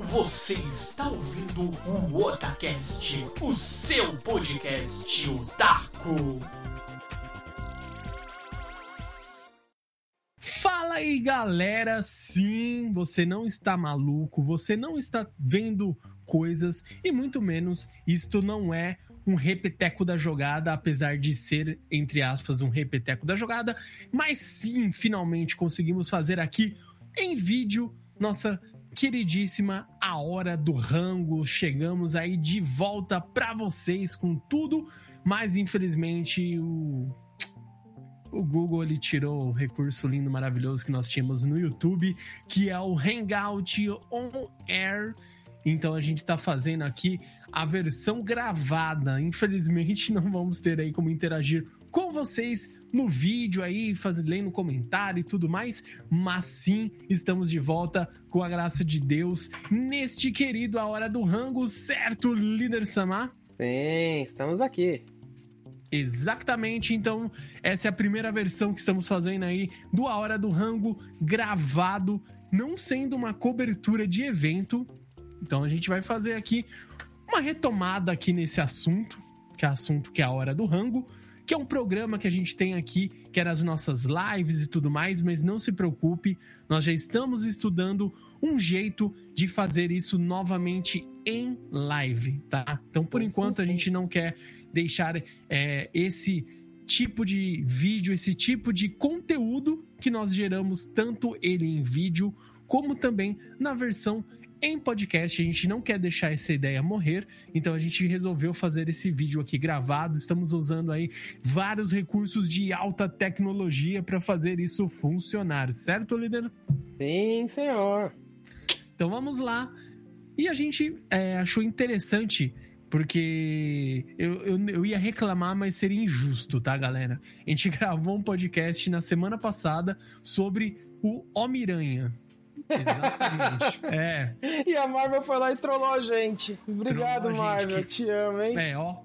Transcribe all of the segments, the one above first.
Você está ouvindo o Otacast, o seu podcast otaku. Fala aí, galera! Sim, você não está maluco, você não está vendo coisas e muito menos isto não é um repeteco da jogada, apesar de ser, entre aspas, um repeteco da jogada, mas sim, finalmente conseguimos fazer aqui em vídeo nossa queridíssima A Hora do Rango. Chegamos aí de volta para vocês com tudo, mas infelizmente o o Google ele tirou o recurso lindo, maravilhoso que nós tínhamos no YouTube, que é o Hangout On Air. Então a gente está fazendo aqui a versão gravada. Infelizmente não vamos ter aí como interagir com vocês no vídeo aí, fazendo lendo comentário e tudo mais, mas sim, estamos de volta com a graça de Deus neste querido A Hora do Rango, certo, líder Samar? Sim, estamos aqui. Exatamente, então essa é a primeira versão que estamos fazendo aí do A Hora do Rango gravado, não sendo uma cobertura de evento. Então a gente vai fazer aqui uma retomada aqui nesse assunto, que é assunto que é a Hora do Rango, que é um programa que a gente tem aqui, que era as nossas lives e tudo mais, mas não se preocupe, nós já estamos estudando um jeito de fazer isso novamente em live, tá? Então, por enquanto, a gente não quer deixar é, esse tipo de vídeo, esse tipo de conteúdo que nós geramos, tanto ele em vídeo, como também na versão em podcast. A gente não quer deixar essa ideia morrer, então a gente resolveu fazer esse vídeo aqui gravado. Estamos usando aí vários recursos de alta tecnologia para fazer isso funcionar, certo, líder? Sim, senhor. Então vamos lá. E a gente é, achou interessante porque eu, eu, eu, ia reclamar, mas seria injusto, tá, galera? A gente gravou um podcast na semana passada sobre o Homem-Aranha. Exatamente. é. E a Marvel foi lá e trollou a gente. Obrigado, trollou Marvel. Que... Te amo, hein? É, ó.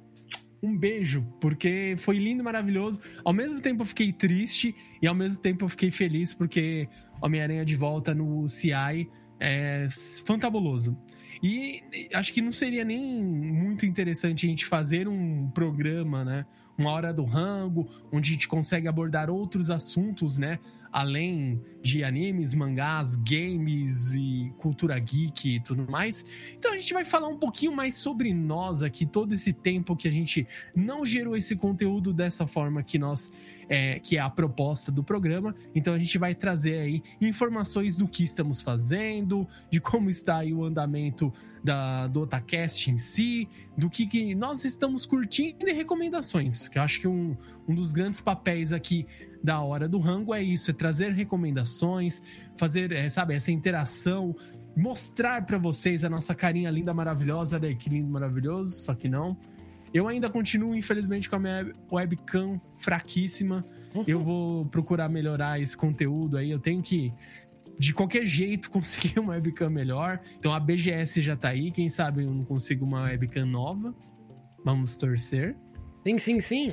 Um beijo, porque foi lindo e maravilhoso. Ao mesmo tempo eu fiquei triste e ao mesmo tempo eu fiquei feliz porque Homem-Aranha de volta no CI é fantabuloso. E acho que não seria nem muito interessante a gente fazer um programa, né? Uma hora do rango, onde a gente consegue abordar outros assuntos, né? Além de animes, mangás, games e cultura geek e tudo mais. Então a gente vai falar um pouquinho mais sobre nós aqui, todo esse tempo que a gente não gerou esse conteúdo dessa forma que nós é, que é a proposta do programa. Então a gente vai trazer aí informações do que estamos fazendo, de como está aí o andamento da, do Otacast em si, do que, que nós estamos curtindo e recomendações. Que eu acho que um, um dos grandes papéis aqui da hora do rango é isso, é trazer recomendações, fazer, é, sabe, essa interação, mostrar para vocês a nossa carinha linda, maravilhosa, né? Que lindo, maravilhoso, só que não. Eu ainda continuo, infelizmente, com a minha webcam fraquíssima. Uhum. Eu vou procurar melhorar esse conteúdo aí. Eu tenho que, de qualquer jeito, conseguir uma webcam melhor. Então a BGS já tá aí. Quem sabe eu não consigo uma webcam nova. Vamos torcer. Sim, sim, sim.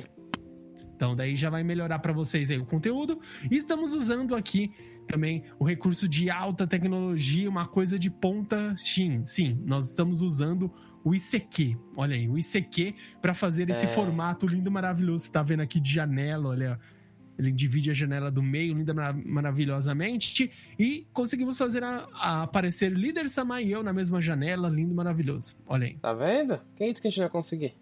Então daí já vai melhorar para vocês aí o conteúdo. E estamos usando aqui também o recurso de alta tecnologia, uma coisa de ponta, sim, sim, nós estamos usando o ICQ. Olha aí, o ICQ para fazer esse é... formato lindo maravilhoso. Você tá vendo aqui de janela, olha, ele divide a janela do meio linda maravilhosamente e conseguimos fazer a, a aparecer líder Samar e eu na mesma janela, lindo maravilhoso. Olha aí. Tá vendo? Quem disse que a gente vai conseguir?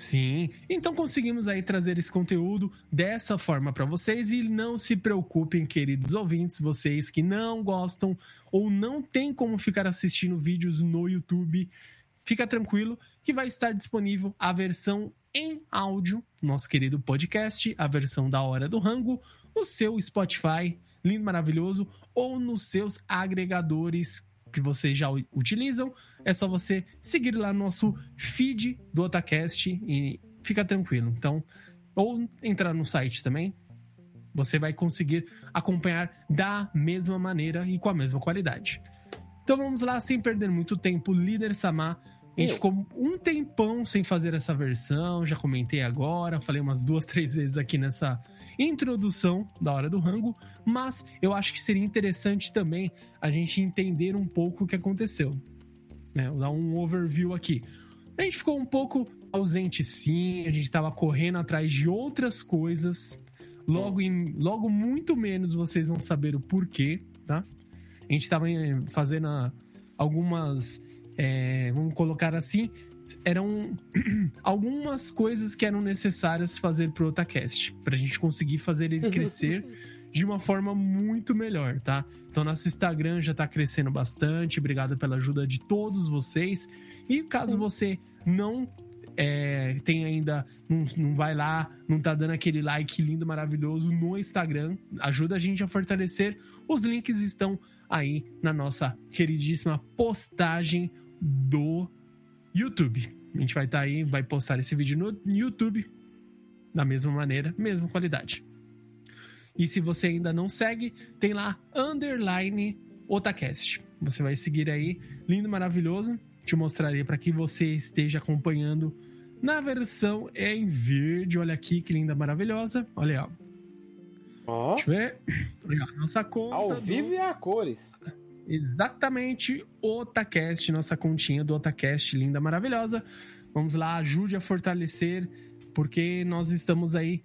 Sim, então conseguimos aí trazer esse conteúdo dessa forma para vocês. E não se preocupem, queridos ouvintes, vocês que não gostam ou não tem como ficar assistindo vídeos no YouTube, fica tranquilo que vai estar disponível a versão em áudio, nosso querido podcast, a versão da Hora do Rango, no seu Spotify, lindo, maravilhoso, ou nos seus agregadores que vocês já utilizam, é só você seguir lá no nosso feed do Otacast e fica tranquilo. Então, ou entrar no site também, você vai conseguir acompanhar da mesma maneira e com a mesma qualidade. Então vamos lá, sem perder muito tempo, líder Samar. A gente ficou um tempão sem fazer essa versão, já comentei agora, falei umas duas, três vezes aqui nessa introdução da Hora do Rango, mas eu acho que seria interessante também a gente entender um pouco o que aconteceu. Né? Vou dar um overview aqui. A gente ficou um pouco ausente, sim, a gente estava correndo atrás de outras coisas. Logo, em, logo muito menos vocês vão saber o porquê, tá? A gente estava fazendo algumas, é, vamos colocar assim, eram algumas coisas que eram necessárias fazer pro Otacast, pra gente conseguir fazer ele crescer de uma forma muito melhor, tá? Então nosso Instagram já tá crescendo bastante, obrigado pela ajuda de todos vocês. E caso você não é, tem ainda, não, não vai lá, não tá dando aquele like lindo, maravilhoso no Instagram, ajuda a gente a fortalecer. Os links estão aí na nossa queridíssima postagem do YouTube. A gente vai estar tá aí, vai postar esse vídeo no YouTube da mesma maneira, mesma qualidade. E se você ainda não segue, tem lá underline Otacast. Você vai seguir aí, lindo, maravilhoso. Te mostrarei para que você esteja acompanhando na versão em verde. Olha aqui que linda, maravilhosa. Olha aí, ó. Deixa eu ver. Olha, nossa conta. Ao vivo do... e a cores. Exatamente, Otacast, nossa continha do Otacast, linda, maravilhosa. Vamos lá, ajude a fortalecer, porque nós estamos aí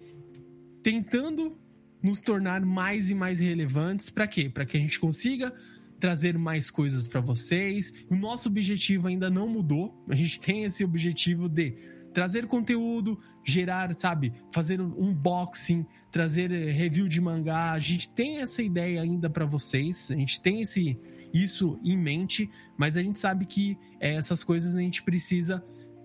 tentando nos tornar mais e mais relevantes. Para quê? Para que a gente consiga trazer mais coisas para vocês. O nosso objetivo ainda não mudou. A gente tem esse objetivo de trazer conteúdo, gerar, sabe, fazer um unboxing, trazer eh, review de mangá. A gente tem essa ideia ainda para vocês. A gente tem esse isso em mente, mas a gente sabe que é, essas coisas a gente precisa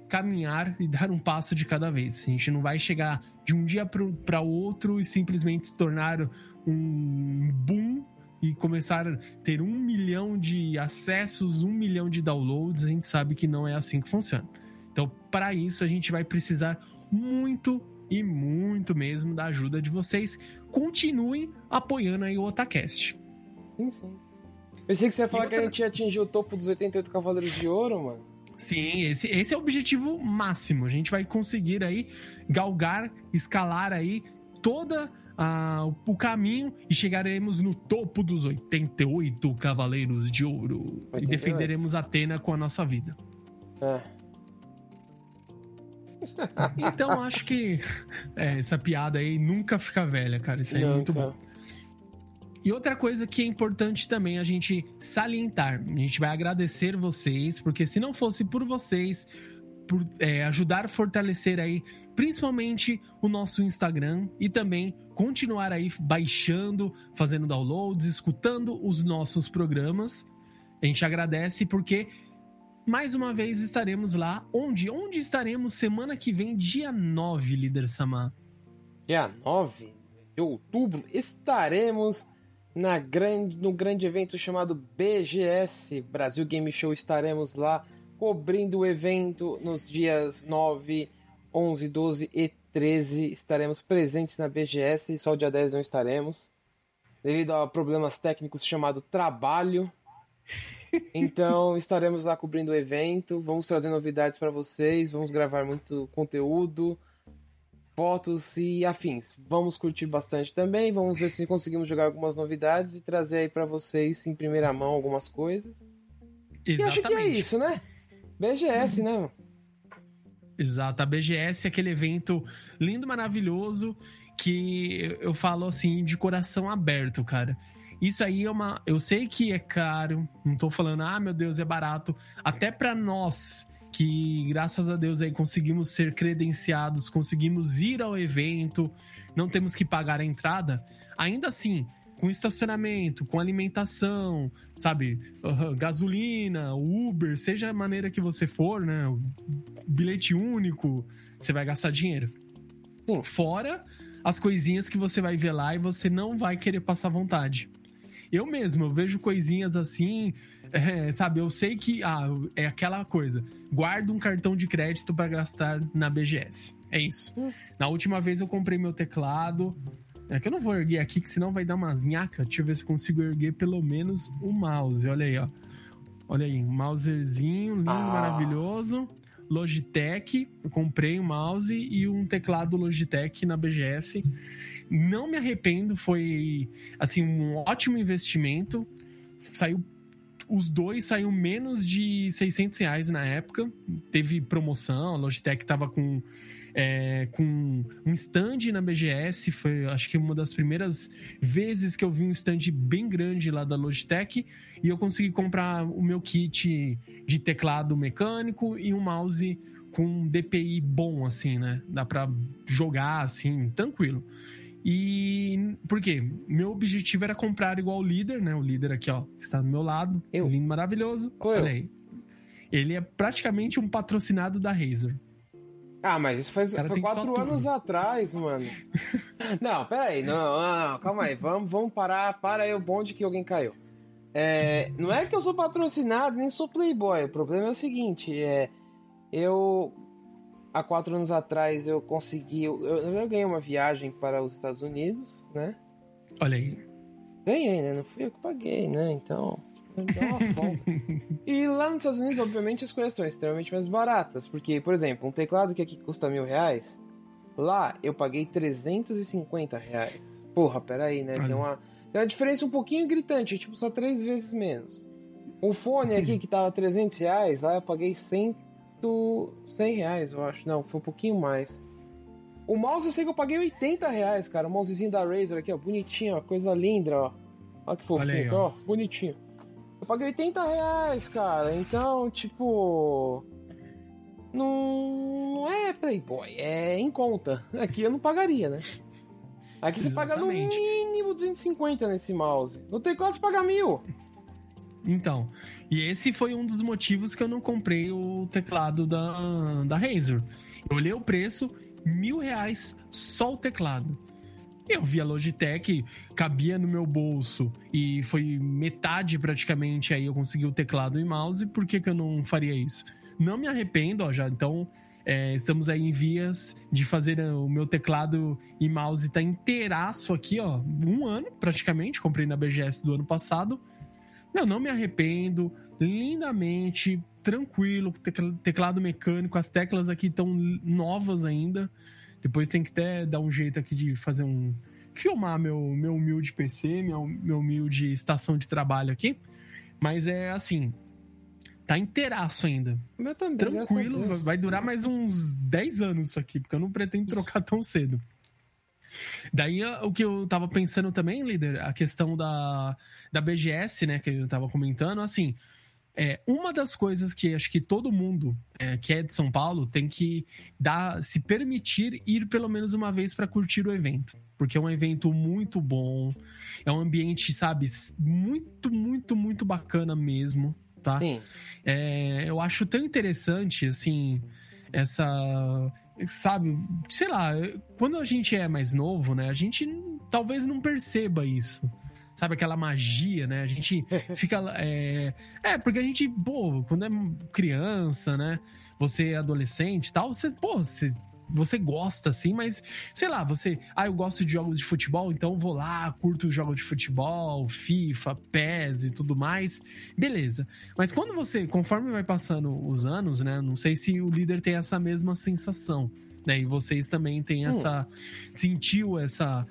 caminhar e dar um passo de cada vez. A gente não vai chegar de um dia para outro e simplesmente se tornar um boom e começar a ter um milhão de acessos, um milhão de downloads. A gente sabe que não é assim que funciona. Então, para isso, a gente vai precisar muito e muito mesmo da ajuda de vocês. Continuem apoiando aí o Otacast. Sim, sim. Pensei que você ia falar outra... que a gente ia atingir o topo dos 88 Cavaleiros de Ouro, mano. Sim, esse, esse é o objetivo máximo. A gente vai conseguir aí galgar, escalar aí toda o caminho e chegaremos no topo dos 88 Cavaleiros de Ouro 88. e defenderemos Atena com a nossa vida. É. Então acho que é, essa piada aí nunca fica velha, cara. Isso aí nunca. é muito bom. E outra coisa que é importante também a gente salientar: a gente vai agradecer vocês, porque se não fosse por vocês, por é, ajudar a fortalecer aí, principalmente o nosso Instagram e também continuar aí baixando, fazendo downloads, escutando os nossos programas. A gente agradece porque mais uma vez estaremos lá. Onde? Onde estaremos semana que vem, dia 9, líder Samar? Dia 9 de outubro estaremos na grande, no grande evento chamado BGS Brasil Game Show. Estaremos lá cobrindo o evento nos dias 9, 11, 12 e 13. Estaremos presentes na BGS, só o dia 10 não estaremos, devido a problemas técnicos chamado trabalho. Então estaremos lá cobrindo o evento, vamos trazer novidades para vocês, vamos gravar muito conteúdo fotos e afins. Vamos curtir bastante também, vamos ver se conseguimos jogar algumas novidades e trazer aí para vocês em primeira mão algumas coisas. Exatamente. E acho que é isso, né? BGS, né? Exato, a BGS é aquele evento lindo, maravilhoso que eu falo assim de coração aberto, cara. Isso aí é uma, eu sei que é caro, não tô falando, ah, meu Deus, é barato, até para nós que graças a Deus aí conseguimos ser credenciados, conseguimos ir ao evento, não temos que pagar a entrada. Ainda assim, com estacionamento, com alimentação, sabe, uh, gasolina, Uber, seja a maneira que você for, né, bilhete único, você vai gastar dinheiro. Sim. Fora as coisinhas que você vai ver lá e você não vai querer passar vontade. Eu mesmo, eu vejo coisinhas assim, é, sabe, eu sei que ah, é aquela coisa. Guardo um cartão de crédito para gastar na BGS. É isso. Hum. Na última vez eu comprei meu teclado. É que eu não vou erguer aqui, que senão vai dar uma nhaca. Deixa eu ver se consigo erguer pelo menos o mouse. Olha aí, ó. Olha aí, um mouserzinho lindo, ah. maravilhoso. Logitech, eu comprei um mouse e um teclado Logitech na BGS. não me arrependo, foi assim um ótimo investimento. Saiu os dois saiu menos de 600 reais na época. Teve promoção, a Logitech tava com é, com um stand na BGS. Foi, acho que uma das primeiras vezes que eu vi um stand bem grande lá da Logitech. E eu consegui comprar o meu kit de teclado mecânico e um mouse com um DPI bom, assim, né? Dá pra jogar, assim, tranquilo. E por quê? Meu objetivo era comprar igual o líder, né? O líder aqui, ó, está do meu lado. Eu. Lindo, maravilhoso. Olha aí. Ele é praticamente um patrocinado da Razer. Ah, mas isso faz, foi quatro anos atrás, mano. não, peraí, não, não, calma aí, vamos, vamos parar, para aí o bonde que alguém caiu. É, não é que eu sou patrocinado, nem sou playboy, o problema é o seguinte, é, eu, há quatro anos atrás, eu consegui, eu, eu ganhei uma viagem para os Estados Unidos, né? Olha aí. Ganhei, né? Não fui eu que paguei, né? Então, e lá nos Estados Unidos, obviamente, as coisas são extremamente mais baratas. Porque, por exemplo, um teclado que aqui custa mil reais, lá eu paguei 350 reais. Porra, peraí, né? Tem uma, tem uma diferença um pouquinho gritante, tipo, só três vezes menos. O fone aqui que tava 300 reais, lá eu paguei 100, 100 reais, eu acho. Não, foi um pouquinho mais. O mouse eu sei que eu paguei 80 reais, cara. O mousezinho da Razer aqui, ó, bonitinho, ó, coisa linda, ó. Olha que fofinho, aí, ó. ó, bonitinho. Eu paguei 80 reais, cara. Então, tipo. Não, não é Playboy, é em conta. Aqui eu não pagaria, né? Aqui você paga no mínimo 250 nesse mouse. No teclado você paga mil. Então, e esse foi um dos motivos que eu não comprei o teclado da, da Razer. Eu olhei o preço, mil reais só o teclado. Eu vi a Logitech, cabia no meu bolso e foi metade praticamente aí eu consegui o teclado e mouse, por que, que eu não faria isso? Não me arrependo, ó, já então é, estamos aí em vias de fazer é, o meu teclado e mouse tá inteiraço aqui, ó, um ano praticamente, comprei na BGS do ano passado. Não, não me arrependo, lindamente, tranquilo, teclado mecânico, as teclas aqui estão novas ainda. Depois tem que até dar um jeito aqui de fazer um. filmar meu, meu humilde PC, meu, meu humilde estação de trabalho aqui. Mas é assim. Tá inteiraço ainda. Meu também. Tranquilo, vai durar mais uns 10 anos isso aqui, porque eu não pretendo trocar tão cedo. Daí o que eu tava pensando também, líder, a questão da, da BGS, né, que eu tava comentando, assim, é, uma das coisas que acho que todo mundo é, que é de São Paulo tem que dar, se permitir ir pelo menos uma vez para curtir o evento. Porque é um evento muito bom, é um ambiente, sabe, muito, muito, muito bacana mesmo, tá? É, eu acho tão interessante, assim, essa. Sabe, sei lá, quando a gente é mais novo, né, a gente talvez não perceba isso sabe, aquela magia, né? A gente fica. É, é, porque a gente, pô, quando é criança, né? Você é adolescente e tal, você, pô, você você gosta, assim, mas sei lá, você. Ah, eu gosto de jogos de futebol, então vou lá, curto os jogos de futebol, FIFA, PES e tudo mais. Beleza. Mas quando você, conforme vai passando os anos, né? Não sei se o líder tem essa mesma sensação. Né, e vocês também têm hum. essa. Hum. Sentiu essa,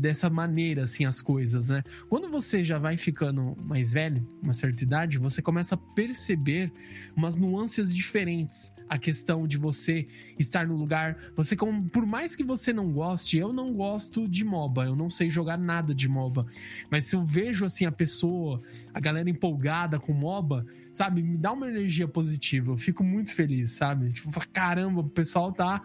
dessa maneira, assim, as coisas, né? Quando você já vai ficando mais velho, uma certa idade, você começa a perceber umas nuances diferentes. A questão de você estar no lugar. Você, como, por mais que você não goste, eu não gosto de MOBA, eu não sei jogar nada de MOBA. Mas se eu vejo, assim, a pessoa, a galera empolgada com MOBA, sabe, me dá uma energia positiva. Eu fico muito feliz, sabe? Tipo, caramba, o pessoal tá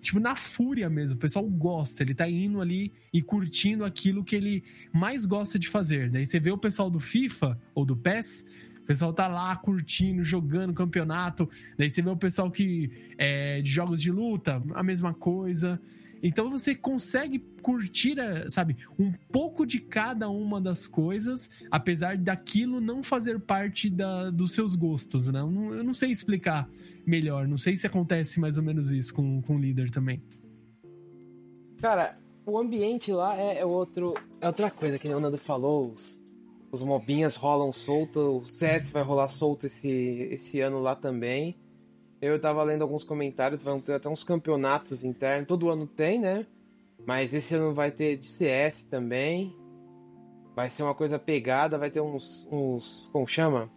tipo, na fúria mesmo. O pessoal gosta, ele tá indo ali e curtindo aquilo que ele mais gosta de fazer. Daí você vê o pessoal do FIFA ou do PES, o pessoal tá lá curtindo, jogando campeonato. Daí você vê o pessoal que é de jogos de luta, a mesma coisa. Então você consegue curtir, eh, sabe, um pouco de cada uma das coisas, apesar daquilo não fazer parte da, dos seus gostos, né? Eu não, eu não sei explicar melhor. Não sei se acontece mais ou menos isso com, com o líder também. Cara, o ambiente lá é, é outro, é outra coisa que o Nando falou. Os, os mobinhas rolam solto, o CS vai rolar solto esse, esse ano lá também. Eu tava lendo alguns comentários, vão ter até uns campeonatos internos, todo ano tem, né? Mas esse ano vai ter de CS também. Vai ser uma coisa pegada, vai ter uns. uns como chama?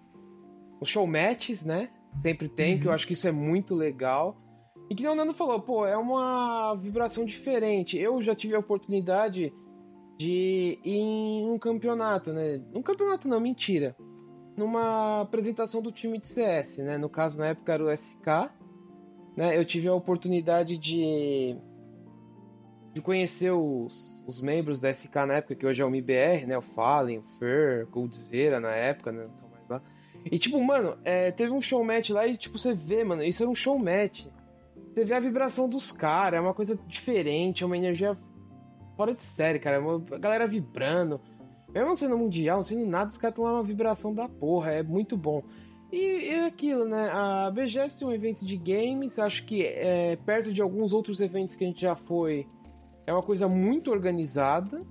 Os show matches, né? Sempre tem, uhum. que eu uhum. acho que isso é muito legal. E que o Nando falou, pô, é uma vibração diferente. Eu já tive a oportunidade de ir em um campeonato, né? Um campeonato não, mentira. Numa apresentação do time de CS, né? No caso, na época era o SK. Né? Eu tive a oportunidade de, de conhecer os, os membros da SK na época, que hoje é o MIBR, né? O Fallen, o Fer, Goldzera na época, né? mais lá. E tipo, mano, é, teve um show match lá e tipo, você vê, mano, isso era um show match. Você vê a vibração dos caras, é uma coisa diferente, é uma energia fora de série, cara. É a galera vibrando. Mesmo sendo mundial, não sendo nada, os caras estão lá uma vibração da porra, é muito bom. E, é aquilo, né? A BGS é um evento de games, acho que é, perto de alguns outros eventos que a gente já foi, é uma coisa muito organizada,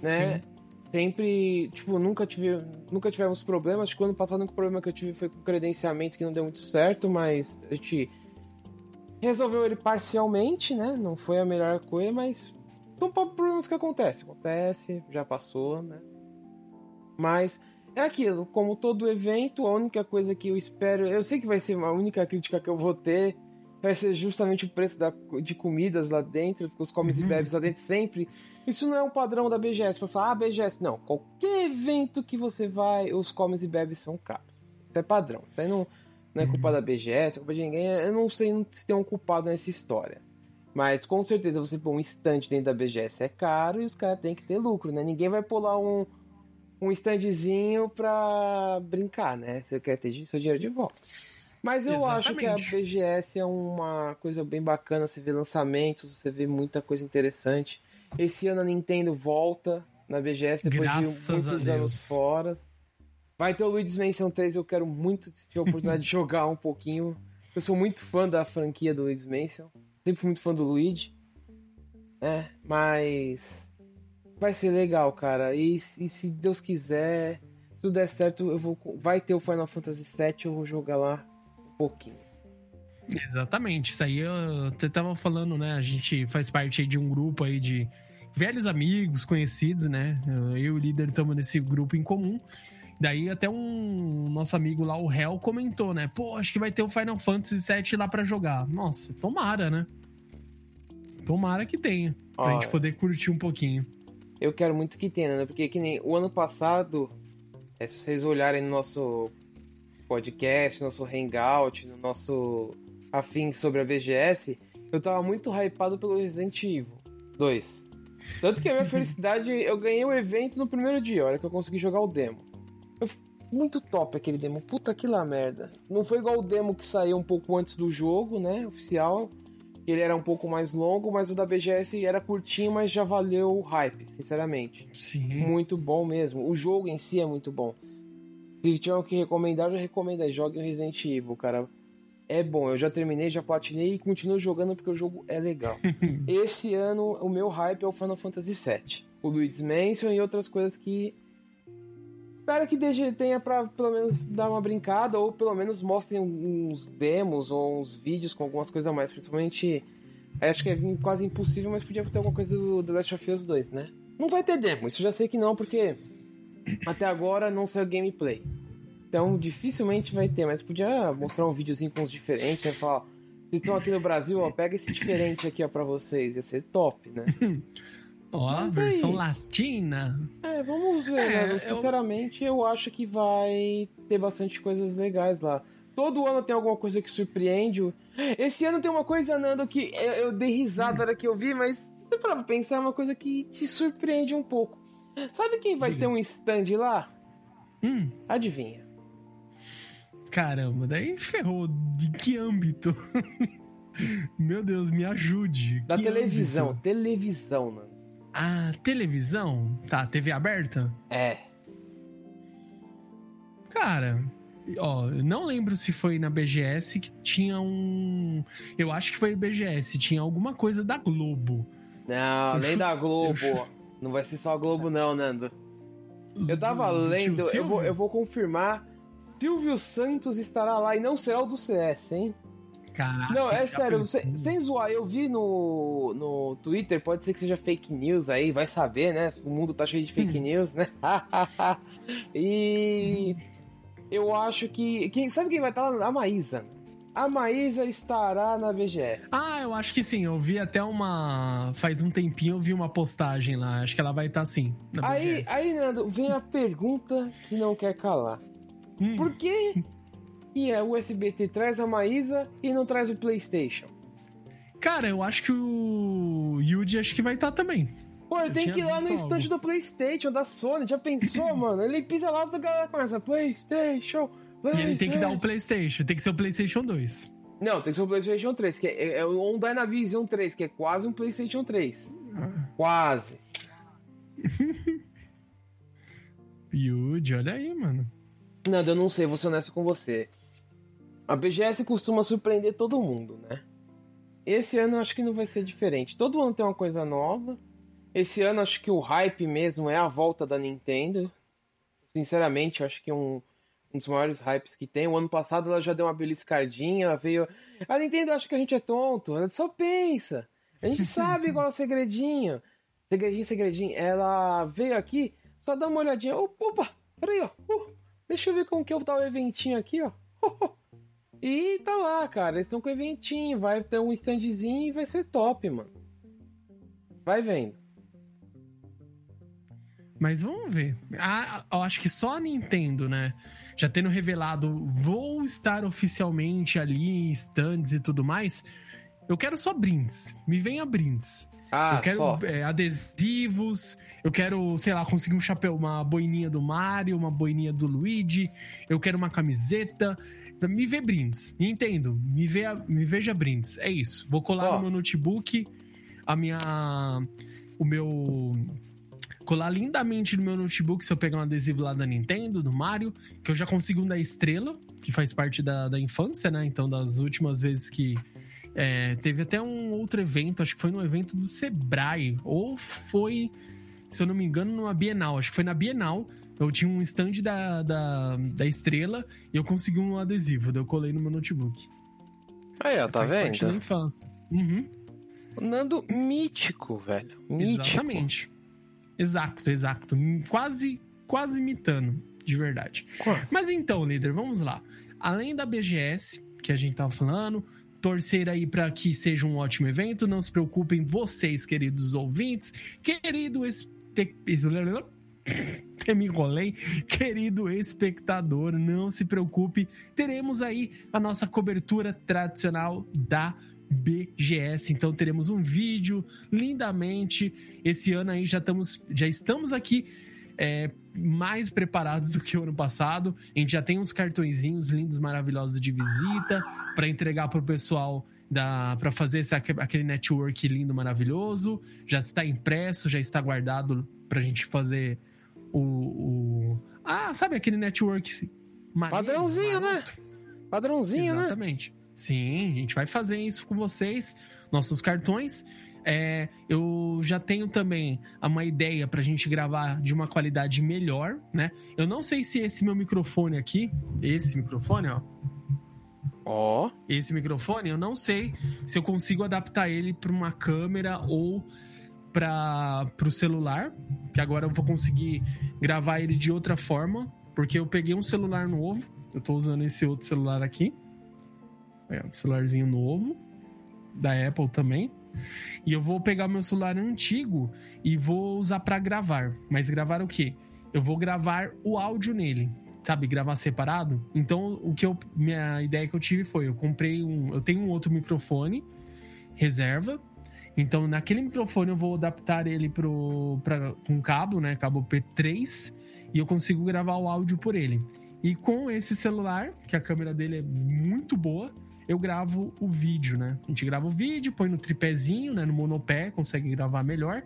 né? Sim. Sempre, tipo, nunca, tive, nunca tivemos problemas. Acho que o ano passado o único problema que eu tive foi com o credenciamento que não deu muito certo, mas a gente resolveu ele parcialmente, né? Não foi a melhor coisa, mas são problemas que acontecem. Acontece, já passou, né? Mas é aquilo, como todo evento, a única coisa que eu espero. Eu sei que vai ser a única crítica que eu vou ter. Vai ser justamente o preço da, de comidas lá dentro, os comes uhum. e bebes lá dentro sempre. Isso não é um padrão da BGS para falar, ah, BGS. Não, qualquer evento que você vai, os comes e bebes são caros. Isso é padrão. Isso aí não, não é culpa da BGS, é culpa de ninguém. Eu não sei se tem um culpado nessa história. Mas com certeza você pôr um stand dentro da BGS é caro e os caras têm que ter lucro, né? Ninguém vai pular um, um standzinho pra brincar, né? Você quer ter seu dinheiro de volta. Mas eu Exatamente. acho que a BGS é uma coisa bem bacana. Você vê lançamentos, você vê muita coisa interessante. Esse ano a Nintendo volta na BGS depois Graças de muitos anos fora. Vai ter o Luigi's Mansion 3, eu quero muito ter a oportunidade de jogar um pouquinho. Eu sou muito fã da franquia do Luigi's Mansion. Sempre fui muito fã do Luigi. É, mas. Vai ser legal, cara. E, e, se Deus quiser, se tudo der certo, eu vou. Vai ter o Final Fantasy VII, eu vou jogar lá um pouquinho. Exatamente, isso aí eu, você tava falando, né? A gente faz parte de um grupo aí de velhos amigos, conhecidos, né? Eu e o líder estamos nesse grupo em comum. Daí até um nosso amigo lá, o Hell, comentou, né? Pô, acho que vai ter o Final Fantasy VII lá para jogar. Nossa, tomara, né? Tomara que tenha. Pra Ó, gente poder curtir um pouquinho. Eu quero muito que tenha, né? Porque que nem o ano passado, é, se vocês olharem no nosso podcast, nosso hangout, no nosso afim sobre a BGS, eu tava muito hypado pelo Resident Evil 2. Tanto que a minha felicidade, eu ganhei o evento no primeiro dia, a hora que eu consegui jogar o demo. Eu, muito top aquele demo. Puta que lá merda. Não foi igual o demo que saiu um pouco antes do jogo, né? Oficial. Ele era um pouco mais longo, mas o da BGS era curtinho, mas já valeu o hype, sinceramente. Sim. Muito bom mesmo. O jogo em si é muito bom. Se tiver que recomendar, eu já recomendo. Aí, jogue o Resident Evil, cara. É bom, eu já terminei, já platinei e continuo jogando porque o jogo é legal. Esse ano, o meu hype é o Final Fantasy VII. O Luigi's Mansion e outras coisas que espero que DG tenha pra pelo menos dar uma brincada, ou pelo menos mostrem uns demos ou uns vídeos com algumas coisas a mais. Principalmente, acho que é quase impossível, mas podia ter alguma coisa do The Last of Us 2, né? Não vai ter demo, isso já sei que não, porque até agora não saiu gameplay. Então dificilmente vai ter, mas podia mostrar um videozinho com os diferentes, né? Falar, vocês estão aqui no Brasil, ó, pega esse diferente aqui ó, pra vocês, ia ser top, né? Ó, oh, versão é latina. É, vamos ver, é, né? Sinceramente, eu... eu acho que vai ter bastante coisas legais lá. Todo ano tem alguma coisa que surpreende. Esse ano tem uma coisa, Nando, que eu, eu dei risada na hora que eu vi, mas se você pra pensar, é uma coisa que te surpreende um pouco. Sabe quem vai Diga. ter um stand lá? Hum. Adivinha. Caramba, daí ferrou. De que âmbito? Meu Deus, me ajude. Da que televisão, âmbito? televisão, mano. A televisão? Tá, TV aberta? É. Cara, ó, eu não lembro se foi na BGS que tinha um. Eu acho que foi BGS, tinha alguma coisa da Globo. Não, nem da Globo. Eu... Não vai ser só a Globo, não, Nando. Eu tava lendo, eu vou, eu vou confirmar. Silvio Santos estará lá e não será o do CS, hein? Caraca. Não, é sério, sem, sem zoar, eu vi no, no Twitter, pode ser que seja fake news aí, vai saber, né? O mundo tá cheio de fake hum. news, né? e eu acho que. Quem, sabe quem vai estar lá? A Maísa. A Maísa estará na BGS. Ah, eu acho que sim. Eu vi até uma. Faz um tempinho eu vi uma postagem lá. Acho que ela vai estar sim. aí, aí, Nando, vem a pergunta que não quer calar. Hum. Por que que é o SBT traz a Maísa e não traz o PlayStation? Cara, eu acho que o Yuji acho que vai estar também. Pô, ele tem que ir lá no estande do PlayStation, da Sony. Já pensou, mano? Ele pisa lá e galera começa: PlayStation, PlayStation. E ele tem que dar o um PlayStation. Tem que ser o PlayStation 2. Não, tem que ser o PlayStation 3, que é, é um Dynavision 3, que é quase um PlayStation 3. Ah. Quase. Yuji, olha aí, mano. Nada, eu não sei, vou ser honesto com você. A BGS costuma surpreender todo mundo, né? Esse ano eu acho que não vai ser diferente. Todo ano tem uma coisa nova. Esse ano acho que o hype mesmo é a volta da Nintendo. Sinceramente, acho que é um, um dos maiores hypes que tem. O ano passado ela já deu uma beliscadinha, ela veio. A Nintendo acha que a gente é tonto, ela só pensa. A gente sabe igual o segredinho. Segredinho, segredinho. Ela veio aqui, só dá uma olhadinha. Opa, peraí, ó. Uh, deixa eu ver como que eu tá o eventinho aqui, ó. E tá lá, cara. Eles estão com o eventinho. Vai ter um standzinho e vai ser top, mano. Vai vendo. Mas vamos ver. Ah, eu acho que só a Nintendo, né? Já tendo revelado, vou estar oficialmente ali, stands e tudo mais. Eu quero só brindes. Me venha brindes. Ah, eu quero é, adesivos, eu quero, sei lá, conseguir um chapéu, uma boininha do Mario, uma boininha do Luigi, eu quero uma camiseta. Me vê brindes. Nintendo, me, vê, me veja brindes. É isso. Vou colar oh. no meu notebook a minha. O meu colar lindamente no meu notebook se eu pegar um adesivo lá da Nintendo, do Mario, que eu já consigo um da Estrela, que faz parte da, da infância, né? Então, das últimas vezes que. É, teve até um outro evento, acho que foi no evento do Sebrae, ou foi, se eu não me engano, numa Bienal. Acho que foi na Bienal. Eu tinha um stand da, da, da Estrela e eu consegui um adesivo, daí eu colei no meu notebook. Aí, ó, tá vendo? Parte da infância. Uhum. Nando mítico, velho. Mítico. Exatamente. Exato, exato. Quase, quase imitando, de verdade. Quase. Mas então, líder, vamos lá. Além da BGS, que a gente tava falando, torcer aí para que seja um ótimo evento. Não se preocupem, vocês, queridos ouvintes, querido espe... me enrolei. Querido espectador, não se preocupe, teremos aí a nossa cobertura tradicional da BGS. Então teremos um vídeo lindamente. Esse ano aí já estamos, já estamos aqui é, mais preparados do que o ano passado. A gente já tem uns cartõezinhos lindos, maravilhosos de visita para entregar para o pessoal para fazer esse, aquele network lindo, maravilhoso. Já está impresso, já está guardado para a gente fazer o, o, Ah, sabe aquele network. Maneiro, Padrãozinho, né? Padrãozinho, Exatamente. né? Exatamente. Sim, a gente vai fazer isso com vocês, nossos cartões. É, eu já tenho também uma ideia para a gente gravar de uma qualidade melhor, né? Eu não sei se esse meu microfone aqui, esse microfone, ó. Ó. Oh. Esse microfone, eu não sei se eu consigo adaptar ele para uma câmera ou para o celular, que agora eu vou conseguir gravar ele de outra forma, porque eu peguei um celular novo, eu estou usando esse outro celular aqui. É, um celularzinho novo, da Apple também. E eu vou pegar meu celular antigo e vou usar para gravar. Mas gravar o quê? Eu vou gravar o áudio nele, sabe? Gravar separado. Então, o que eu. Minha ideia que eu tive foi: eu comprei um. Eu tenho um outro microfone, reserva. Então, naquele microfone eu vou adaptar ele pro, pra, com cabo, né? Cabo P3. E eu consigo gravar o áudio por ele. E com esse celular, que a câmera dele é muito boa, eu gravo o vídeo, né? A gente grava o vídeo, põe no tripézinho, né? No monopé, consegue gravar melhor.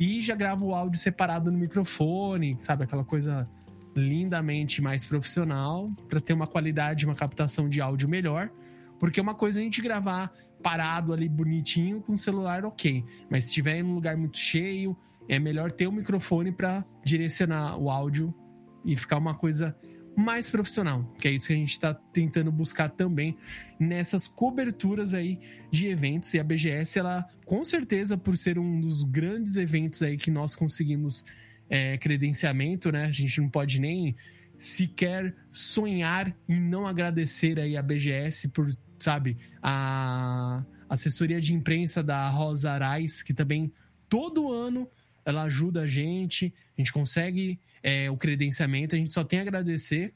E já gravo o áudio separado no microfone, sabe? Aquela coisa lindamente mais profissional, para ter uma qualidade, uma captação de áudio melhor. Porque uma coisa é a gente gravar parado ali bonitinho com o celular, ok. Mas se estiver em um lugar muito cheio, é melhor ter o um microfone para direcionar o áudio e ficar uma coisa mais profissional, que é isso que a gente está tentando buscar também nessas coberturas aí de eventos. E a BGS, ela, com certeza, por ser um dos grandes eventos aí que nós conseguimos é, credenciamento, né? A gente não pode nem sequer sonhar em não agradecer aí a BGS por, sabe, a assessoria de imprensa da Rosa Arais, que também todo ano ela ajuda a gente, a gente consegue é, o credenciamento, a gente só tem a agradecer.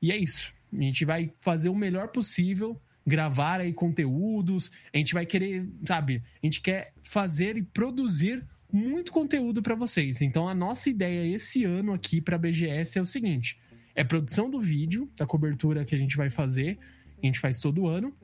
E é isso. A gente vai fazer o melhor possível, gravar aí conteúdos, a gente vai querer, sabe, a gente quer fazer e produzir muito conteúdo para vocês. Então a nossa ideia esse ano aqui para a BGS é o seguinte: é produção do vídeo, da cobertura que a gente vai fazer, a gente faz todo ano,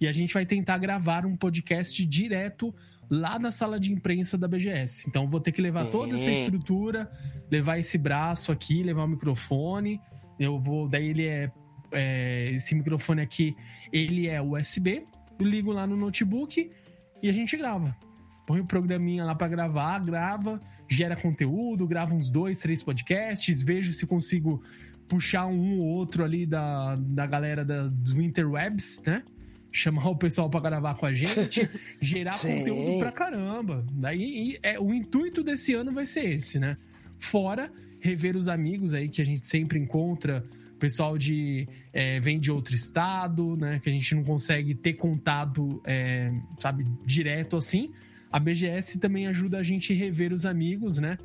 e a gente vai tentar gravar um podcast direto lá na sala de imprensa da BGS. Então vou ter que levar toda essa estrutura, levar esse braço aqui, levar o microfone. Eu vou, daí ele é, é esse microfone aqui, ele é USB. Eu ligo lá no notebook e a gente grava põe o programinha lá para gravar, grava, gera conteúdo, grava uns dois, três podcasts, vejo se consigo puxar um ou outro ali da, da galera da, dos Interwebs, né? Chamar o pessoal para gravar com a gente, gerar conteúdo pra caramba. Daí é, o intuito desse ano vai ser esse, né? Fora rever os amigos aí que a gente sempre encontra, pessoal de é, vem de outro estado, né? Que a gente não consegue ter contato, é, sabe, direto assim a BGS também ajuda a gente a rever os amigos, né?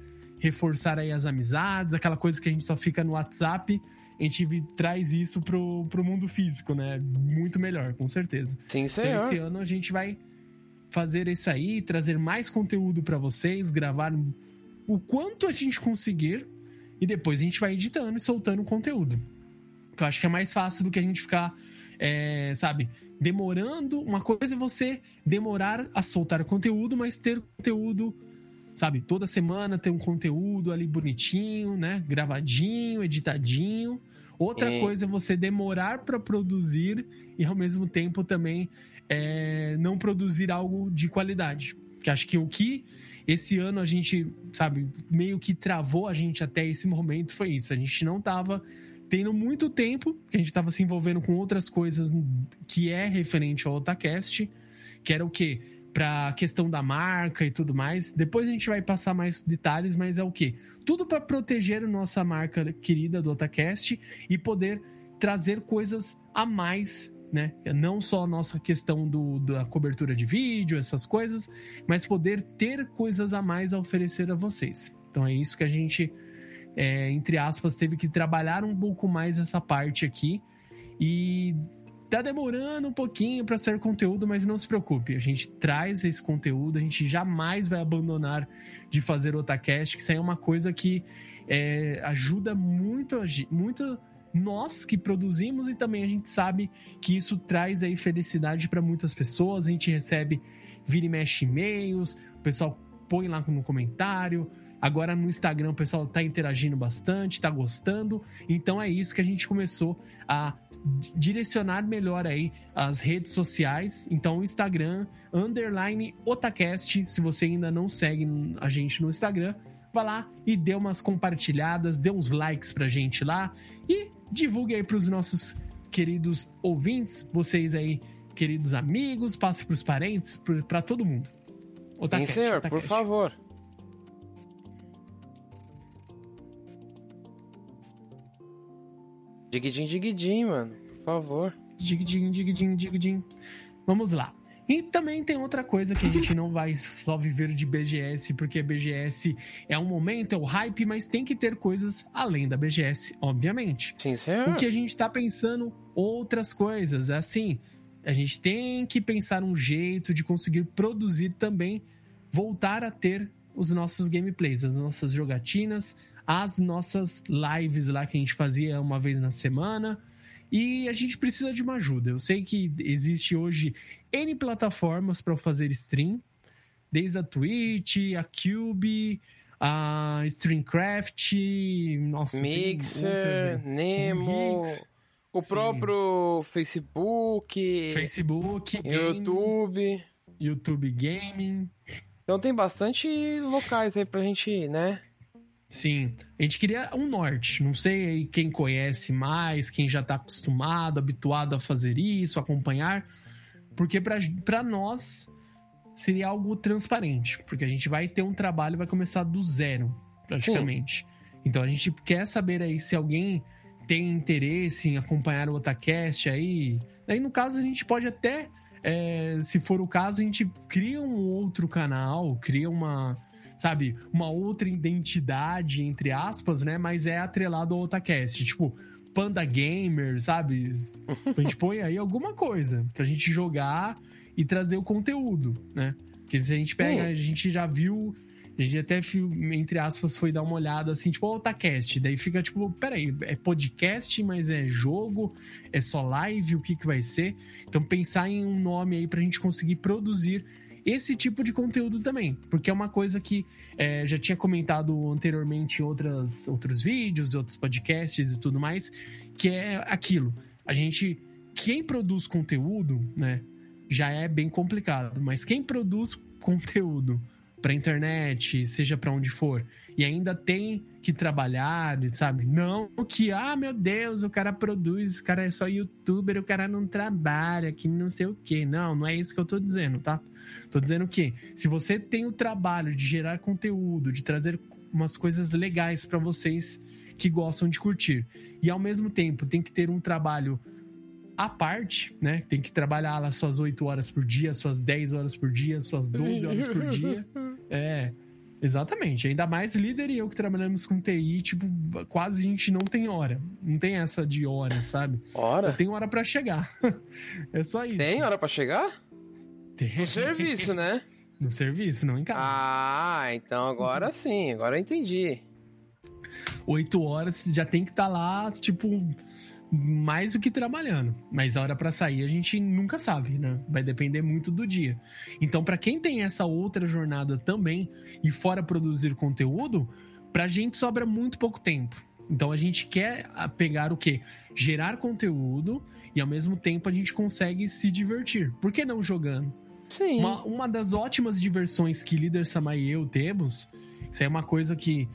Reforçar aí as amizades, aquela coisa que a gente só fica no WhatsApp, a gente traz isso pro, pro mundo físico, né? Muito melhor, com certeza. Sim, senhor. Então, esse ano a gente vai fazer isso aí, trazer mais conteúdo para vocês, gravar o quanto a gente conseguir e depois a gente vai editando e soltando o conteúdo. Eu acho que é mais fácil do que a gente ficar, é, sabe, demorando. Uma coisa é você demorar a soltar conteúdo, mas ter conteúdo, sabe, toda semana ter um conteúdo ali bonitinho, né? Gravadinho, editadinho. Outra é. coisa é você demorar para produzir e ao mesmo tempo também é, não produzir algo de qualidade. Que acho que o que esse ano a gente, sabe, meio que travou a gente até esse momento foi isso. A gente não tava tendo muito tempo, que a gente estava se envolvendo com outras coisas que é referente ao Otacast, que era o quê? Pra questão da marca e tudo mais. Depois a gente vai passar mais detalhes, mas é o quê? Tudo para proteger a nossa marca querida do Otacast e poder trazer coisas a mais né? Não só a nossa questão do, da cobertura de vídeo, essas coisas, mas poder ter coisas a mais a oferecer a vocês. Então é isso que a gente é, entre aspas, teve que trabalhar um pouco mais essa parte aqui. E tá demorando um pouquinho para ser conteúdo, mas não se preocupe, a gente traz esse conteúdo, a gente jamais vai abandonar de fazer Otacast, que isso aí é uma coisa que é, ajuda muito, muito nós que produzimos e também a gente sabe que isso traz aí felicidade para muitas pessoas, a gente recebe vira e mexe e-mails, o pessoal põe lá no comentário, Agora no Instagram o pessoal tá interagindo bastante, tá gostando. Então é isso que a gente começou a direcionar melhor aí as redes sociais. Então o Instagram, underline Otacast, se você ainda não segue a gente no Instagram, vá lá e dê umas compartilhadas, dê uns likes pra gente lá e divulgue aí pros nossos queridos ouvintes, vocês aí, queridos amigos, passe pros parentes, para todo mundo. Otacast, Sim, senhor, Otacast. por favor. Digidin, digidin, mano. Por favor. Digidin, digidin, digidin. Vamos lá. E também tem outra coisa que a gente não vai só viver de BGS, porque BGS é um momento, é o hype, mas tem que ter coisas além da BGS, obviamente. Sim, senhor. O que a gente tá pensando outras coisas. É assim, a gente tem que pensar um jeito de conseguir produzir também, voltar a ter os nossos gameplays, as nossas jogatinas, as nossas lives lá que a gente fazia uma vez na semana. E a gente precisa de uma ajuda. Eu sei que existe hoje N plataformas para fazer stream, desde a Twitch, a Cube, a Streamcraft, nossa, Mixer, Nemo, Mix, o sim. próprio Facebook, Facebook, YouTube, YouTube Gaming. Então tem bastante locais aí pra gente, né? Sim. A gente queria um norte. Não sei quem conhece mais, quem já tá acostumado, habituado a fazer isso, acompanhar. Porque para nós seria algo transparente. Porque a gente vai ter um trabalho, vai começar do zero, praticamente. Sim. Então a gente quer saber aí se alguém tem interesse em acompanhar o Otacast aí. Aí, no caso, a gente pode até, é, se for o caso, a gente cria um outro canal, cria uma, sabe, uma outra identidade, entre aspas, né? Mas é atrelado ao Otacast. Tipo, Panda Gamer, sabe? A gente põe aí alguma coisa pra gente jogar e trazer o conteúdo, né? Porque se a gente pega, a gente já viu a gente até, entre aspas, foi dar uma olhada assim, tipo, o Otacast. Daí fica tipo, peraí, é podcast, mas é jogo, é só live, o que que vai ser? Então pensar em um nome aí pra gente conseguir produzir esse tipo de conteúdo também, porque é uma coisa que é, já tinha comentado anteriormente em outras, outros vídeos, outros podcasts e tudo mais, que é aquilo. A gente, quem produz conteúdo, né, já é bem complicado, mas quem produz conteúdo para internet, seja para onde for, e ainda tem que trabalhar, sabe? Não que, ah, meu Deus, o cara produz, o cara é só youtuber, o cara não trabalha, que não sei o quê. Não, não é isso que eu tô dizendo, tá? Tô dizendo que se você tem o trabalho de gerar conteúdo, de trazer umas coisas legais para vocês que gostam de curtir, e ao mesmo tempo tem que ter um trabalho à parte, né? Tem que trabalhar lá suas 8 horas por dia, suas 10 horas por dia, suas 12 horas por dia. É, exatamente. Ainda mais líder e eu que trabalhamos com TI, tipo, quase a gente não tem hora. Não tem essa de hora, sabe? Hora? Tem hora para chegar. é só isso. Tem hora para chegar? Tem. No serviço, né? No serviço, não em casa. Ah, então agora sim, agora eu entendi. Oito horas já tem que estar tá lá, tipo, mais do que trabalhando. Mas a hora para sair a gente nunca sabe, né? Vai depender muito do dia. Então, para quem tem essa outra jornada também e fora produzir conteúdo, pra gente sobra muito pouco tempo. Então a gente quer pegar o quê? Gerar conteúdo e ao mesmo tempo a gente consegue se divertir. Por que não jogando? Sim. Uma, uma das ótimas diversões que Líder Samai e eu temos, isso é uma coisa que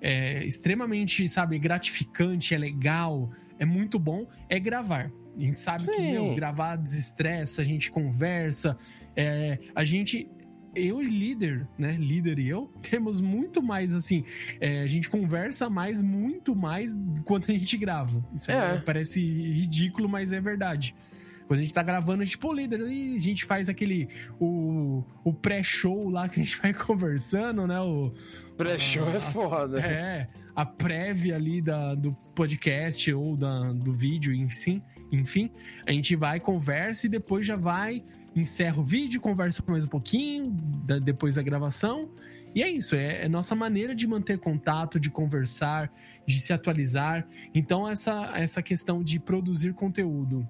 é extremamente, sabe, gratificante, é legal, é muito bom é gravar. A gente sabe Sim. que meu, gravar desestressa, a gente conversa, é, a gente eu e líder, né? Líder e eu, temos muito mais assim. É, a gente conversa mais, muito mais quando a gente grava. Isso é. parece ridículo, mas é verdade. Quando a gente tá gravando, a gente, pô, líder, a gente faz aquele. O, o pré-show lá que a gente vai conversando, né? O, Pré-show é foda. É, a prévia ali da, do podcast ou da, do vídeo, enfim, enfim. A gente vai, conversa e depois já vai, encerra o vídeo, conversa mais um pouquinho, da, depois da gravação. E é isso, é, é nossa maneira de manter contato, de conversar, de se atualizar. Então, essa, essa questão de produzir conteúdo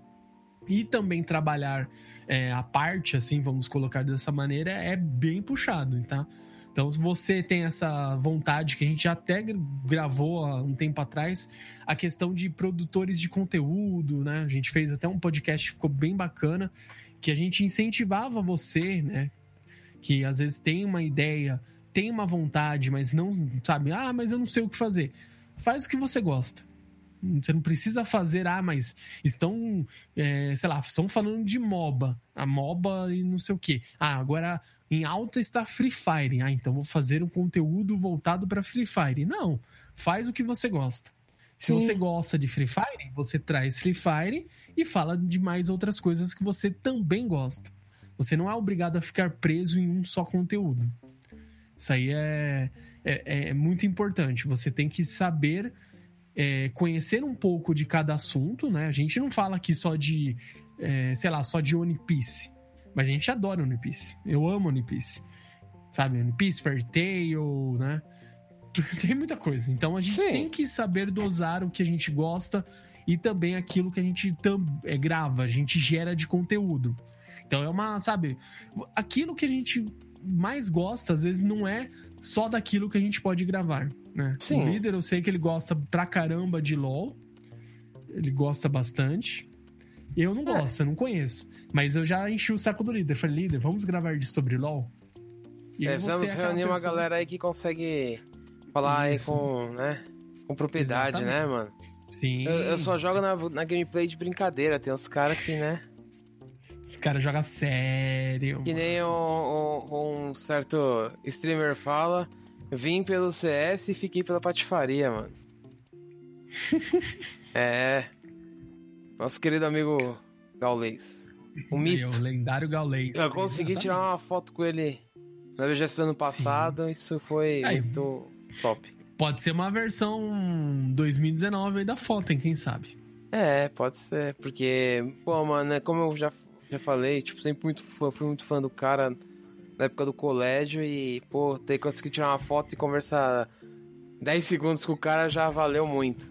e também trabalhar é, a parte, assim, vamos colocar dessa maneira, é bem puxado, tá? Então, se você tem essa vontade, que a gente já até gravou há um tempo atrás, a questão de produtores de conteúdo, né? A gente fez até um podcast que ficou bem bacana, que a gente incentivava você, né? Que às vezes tem uma ideia, tem uma vontade, mas não sabe, ah, mas eu não sei o que fazer. Faz o que você gosta. Você não precisa fazer, ah, mas estão, é, sei lá, estão falando de MOBA. A MOBA e não sei o quê. Ah, agora em alta está Free Fire. Ah, então vou fazer um conteúdo voltado para Free Fire. Não, faz o que você gosta. Se Sim. você gosta de Free Fire, você traz Free Fire e fala de mais outras coisas que você também gosta. Você não é obrigado a ficar preso em um só conteúdo. Isso aí é, é, é muito importante. Você tem que saber é, conhecer um pouco de cada assunto, né? A gente não fala aqui só de, é, sei lá, só de One Piece. Mas a gente adora One Piece. Eu amo One Piece. Sabe? One Piece, Fairy Tail, né? Tem muita coisa. Então a gente Sim. tem que saber dosar o que a gente gosta e também aquilo que a gente é, grava, a gente gera de conteúdo. Então é uma, sabe? Aquilo que a gente mais gosta, às vezes, não é só daquilo que a gente pode gravar, né? Sim. O líder, eu sei que ele gosta pra caramba de LoL. Ele gosta bastante. Eu não é. gosto, eu não conheço. Mas eu já enchi o saco do líder. Falei, líder, vamos gravar sobre LOL? E é, precisamos reunir pessoa... uma galera aí que consegue Falar aí com, né? Com propriedade, né, Exatamente. mano? Sim. Eu, eu só jogo na, na gameplay de brincadeira. Tem uns caras que, né? Esse cara joga sério. Que nem um, um- um certo streamer fala. Vim pelo CS e fiquei pela patifaria, mano. é. Nosso querido amigo Gaulês. O mito. o lendário Gaulês. Eu consegui Exatamente. tirar uma foto com ele na BGS do ano passado. Isso foi Aí. muito top. Pode ser uma versão 2019 aí da foto, hein? Quem sabe? É, pode ser. Porque, pô, mano, é como eu já, já falei, tipo, sempre muito fã, fui muito fã do cara na época do colégio e, pô, ter conseguido tirar uma foto e conversar 10 segundos com o cara já valeu muito.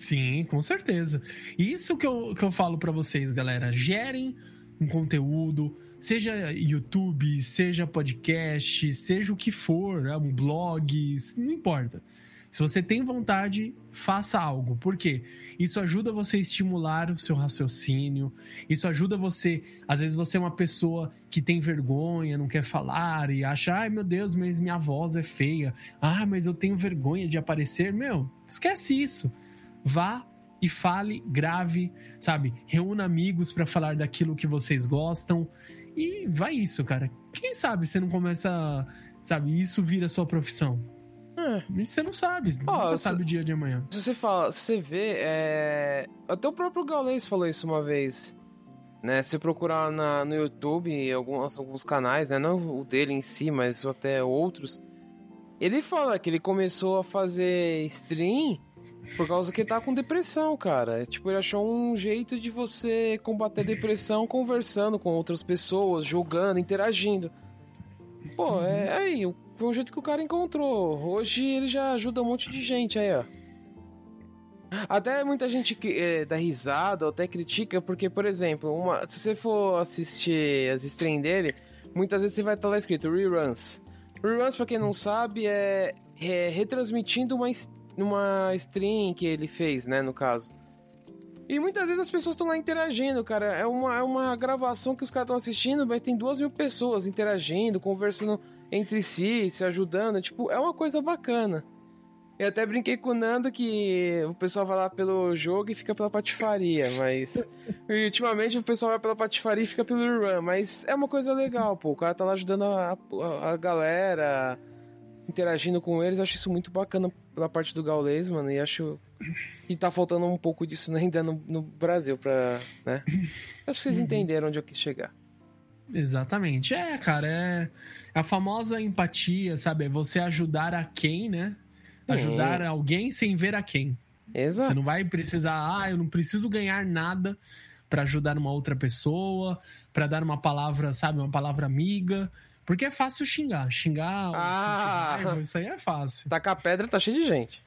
Sim, com certeza. Isso que eu, que eu falo pra vocês, galera. Gerem um conteúdo, seja YouTube, seja podcast, seja o que for, é um blog, não importa. Se você tem vontade, faça algo. Por quê? Isso ajuda você a estimular o seu raciocínio. Isso ajuda você. Às vezes você é uma pessoa que tem vergonha, não quer falar e acha, ai meu Deus, mas minha voz é feia. Ah, mas eu tenho vergonha de aparecer. Meu, esquece isso vá e fale, grave, sabe? Reúna amigos pra falar daquilo que vocês gostam e vai isso, cara. Quem sabe você não começa, sabe, isso vira sua profissão. É. Você não sabe, você eu sabe o dia de amanhã. Se você fala, se você vê, é... até o próprio Gaulês falou isso uma vez. Né, se procurar na, no YouTube, alguns, alguns canais, né, não o dele em si, mas até outros, ele fala que ele começou a fazer stream por causa que ele tá com depressão, cara. Tipo, ele achou um jeito de você combater a depressão conversando com outras pessoas, jogando, interagindo. Pô, é aí, foi um jeito que o cara encontrou. Hoje ele já ajuda um monte de gente aí, ó. Até muita gente que, é, dá risada ou até critica, porque, por exemplo, uma, se você for assistir as streams dele, muitas vezes você vai estar lá escrito reruns. Reruns, pra quem não sabe, é, é retransmitindo uma, es- uma stream que ele fez, né, no caso. E muitas vezes as pessoas estão lá interagindo, cara. É uma, é uma gravação que os caras estão assistindo, mas tem duas mil pessoas interagindo, conversando entre si, se ajudando. Tipo, é uma coisa bacana. Eu até brinquei com o Nando que o pessoal vai lá pelo jogo e fica pela patifaria, mas. e ultimamente o pessoal vai pela patifaria e fica pelo run, mas é uma coisa legal, pô. O cara tá lá ajudando a, a, a galera, interagindo com eles. Acho isso muito bacana pela parte do Gaulês, mano, e acho que tá faltando um pouco disso ainda no, no Brasil, pra. né? Acho que vocês entenderam onde eu quis chegar. Exatamente. É, cara, é a famosa empatia, sabe? É você ajudar a quem, né? Ajudar alguém sem ver a quem. Você Exato. não vai precisar, ah, eu não preciso ganhar nada pra ajudar uma outra pessoa, pra dar uma palavra, sabe, uma palavra amiga. Porque é fácil xingar. Xingar, Ah! raiva, isso aí é fácil. Tacar pedra tá cheio de gente.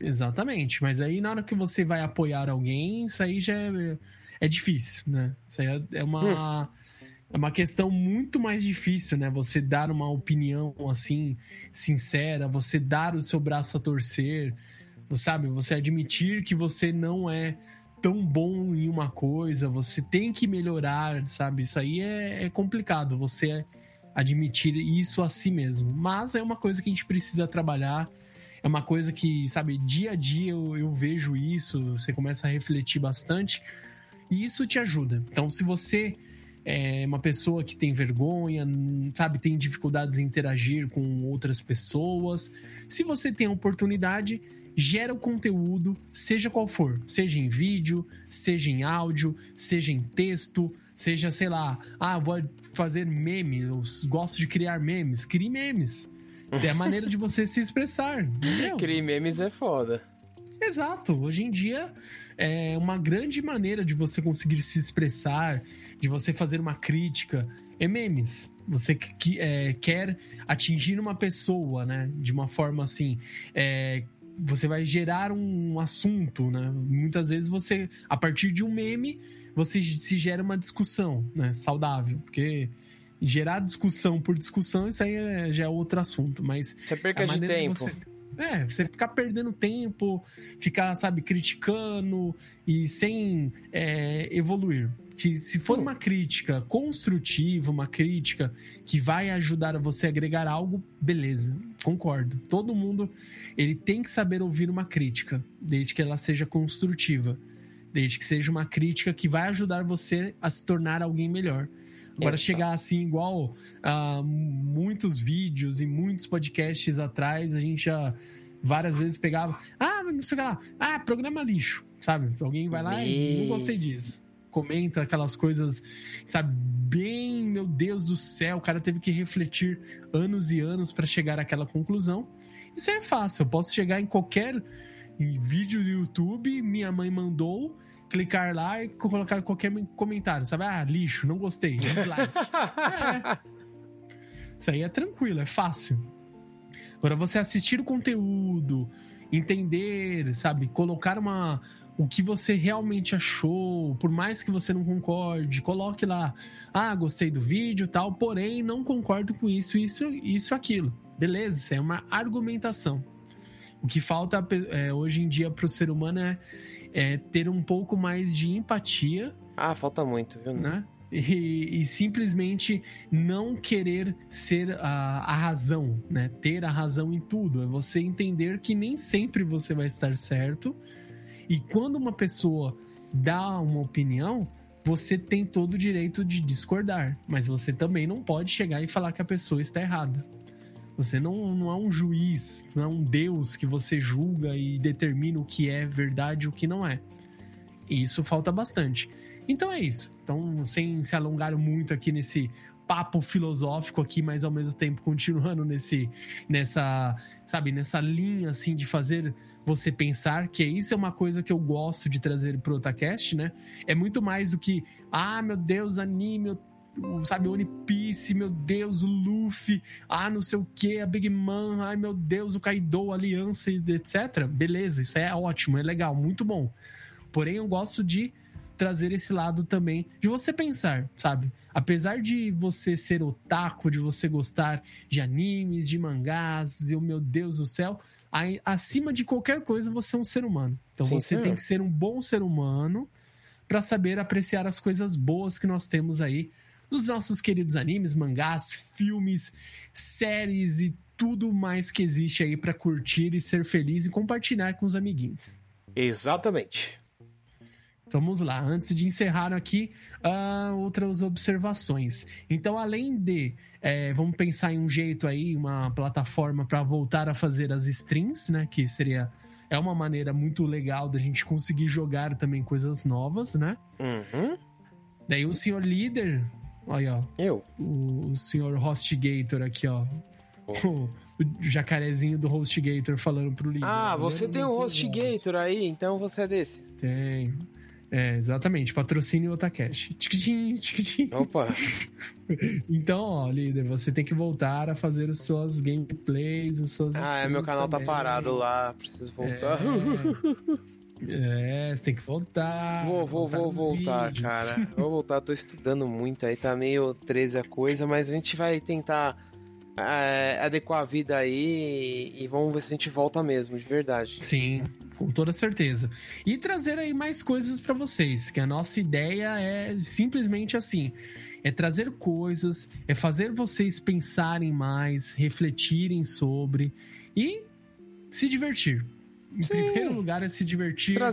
Exatamente. Mas aí na hora que você vai apoiar alguém, isso aí já é, é difícil, né? Isso aí é- é uma. É uma questão muito mais difícil, né? Você dar uma opinião assim, sincera, você dar o seu braço a torcer, sabe? Você admitir que você não é tão bom em uma coisa, você tem que melhorar, sabe? Isso aí é, é complicado, você admitir isso a si mesmo. Mas é uma coisa que a gente precisa trabalhar, é uma coisa que, sabe, dia a dia eu, eu vejo isso, você começa a refletir bastante e isso te ajuda. Então, se você é uma pessoa que tem vergonha, sabe, tem dificuldades em interagir com outras pessoas, se você tem a oportunidade, gera o conteúdo, seja qual for, seja em vídeo, seja em áudio, seja em texto, seja, sei lá, ah, vou fazer meme, eu gosto de criar memes, crie memes. Isso é a maneira de você se expressar, entendeu? Criar memes é foda. Exato. Hoje em dia é uma grande maneira de você conseguir se expressar, de você fazer uma crítica. É memes. Você que, é, quer atingir uma pessoa, né? De uma forma assim. é, você vai gerar um assunto, né? Muitas vezes você, a partir de um meme, você se gera uma discussão, né? Saudável. Porque gerar discussão por discussão, isso aí é- já é outro assunto. Mas Você perca de tempo. você- É, você ficar perdendo tempo, ficar, sabe, criticando e sem é, evoluir. Que se for uma crítica construtiva, uma crítica que vai ajudar você a agregar algo, beleza, concordo. Todo mundo ele tem que saber ouvir uma crítica, desde que ela seja construtiva, desde que seja uma crítica que vai ajudar você a se tornar alguém melhor. Agora, Exato. chegar assim, igual a muitos vídeos e muitos podcasts atrás, a gente já várias vezes pegava. Ah, não sei o que lá. Ah, programa lixo, sabe? Alguém vai lá e não gostei disso. Comenta aquelas coisas, sabe? Bem, meu Deus do céu, o cara teve que refletir anos e anos para chegar àquela conclusão. Isso é fácil, eu posso chegar em qualquer vídeo do YouTube, minha mãe mandou, clicar lá e colocar qualquer comentário, sabe? Ah, lixo, não gostei, dislike. é. Isso aí é tranquilo, é fácil. Agora, você assistir o conteúdo, entender, sabe? Colocar uma. O que você realmente achou, por mais que você não concorde, coloque lá. Ah, gostei do vídeo tal, porém não concordo com isso, isso, isso, aquilo. Beleza, isso é uma argumentação. O que falta é, hoje em dia para o ser humano é é ter um pouco mais de empatia. Ah, falta muito, viu? Né? E, e, simplesmente não querer ser a, a, razão, né? Ter a razão em tudo. É você entender que nem sempre você vai estar certo. E quando uma pessoa dá uma opinião, você tem todo o direito de discordar. Mas você também não pode chegar e falar que a pessoa está errada. Você não, não é um juiz, não é um Deus que você julga e determina o que é verdade e o que não é. E isso falta bastante. Então é isso. Então, sem se alongar muito aqui nesse papo filosófico aqui, mas ao mesmo tempo continuando nesse nessa, sabe, nessa linha assim de fazer você pensar, que isso é uma coisa que eu gosto de trazer pro Otacast, né? É muito mais do que, ah, meu Deus, anime, sabe, One Piece, meu Deus, o Luffy, ah, não sei o que, a Big Man, ai meu Deus, o Kaido, a Aliança, etc. Beleza, isso é ótimo, é legal, muito bom. Porém, eu gosto de trazer esse lado também de você pensar, sabe? Apesar de você ser otaku, de você gostar de animes, de mangás, e o meu Deus do céu, acima de qualquer coisa você é um ser humano. Então Sim, você tem que ser um bom ser humano para saber apreciar as coisas boas que nós temos aí dos nossos queridos animes, mangás, filmes, séries e tudo mais que existe aí para curtir e ser feliz e compartilhar com os amiguinhos. Exatamente. Vamos lá, antes de encerrar aqui, uh, outras observações. Então, além de, é, vamos pensar em um jeito aí, uma plataforma para voltar a fazer as streams, né? Que seria é uma maneira muito legal da gente conseguir jogar também coisas novas, né? Uhum. Daí o senhor líder Olha, ó. Eu? O, o senhor Hostgator aqui, ó. Oh. O, o jacarezinho do Hostgator falando pro líder. Ah, você tem um Hostgator aí, então você é desses. Tem. É, exatamente. Patrocínio Otacash. Tchiquitim, tchiquitim. Opa! então, ó, líder, você tem que voltar a fazer as suas gameplays, as suas. Ah, é, meu canal tá também. tá parado lá, preciso voltar. É... É, você tem que voltar. Vou, vou, voltar vou voltar, vídeos. cara. Vou voltar, tô estudando muito aí, tá meio 13 a coisa, mas a gente vai tentar é, adequar a vida aí e vamos ver se a gente volta mesmo, de verdade. Sim, com toda certeza. E trazer aí mais coisas para vocês, que a nossa ideia é simplesmente assim. É trazer coisas, é fazer vocês pensarem mais, refletirem sobre e se divertir. Em Sim. primeiro lugar é se divertir. A,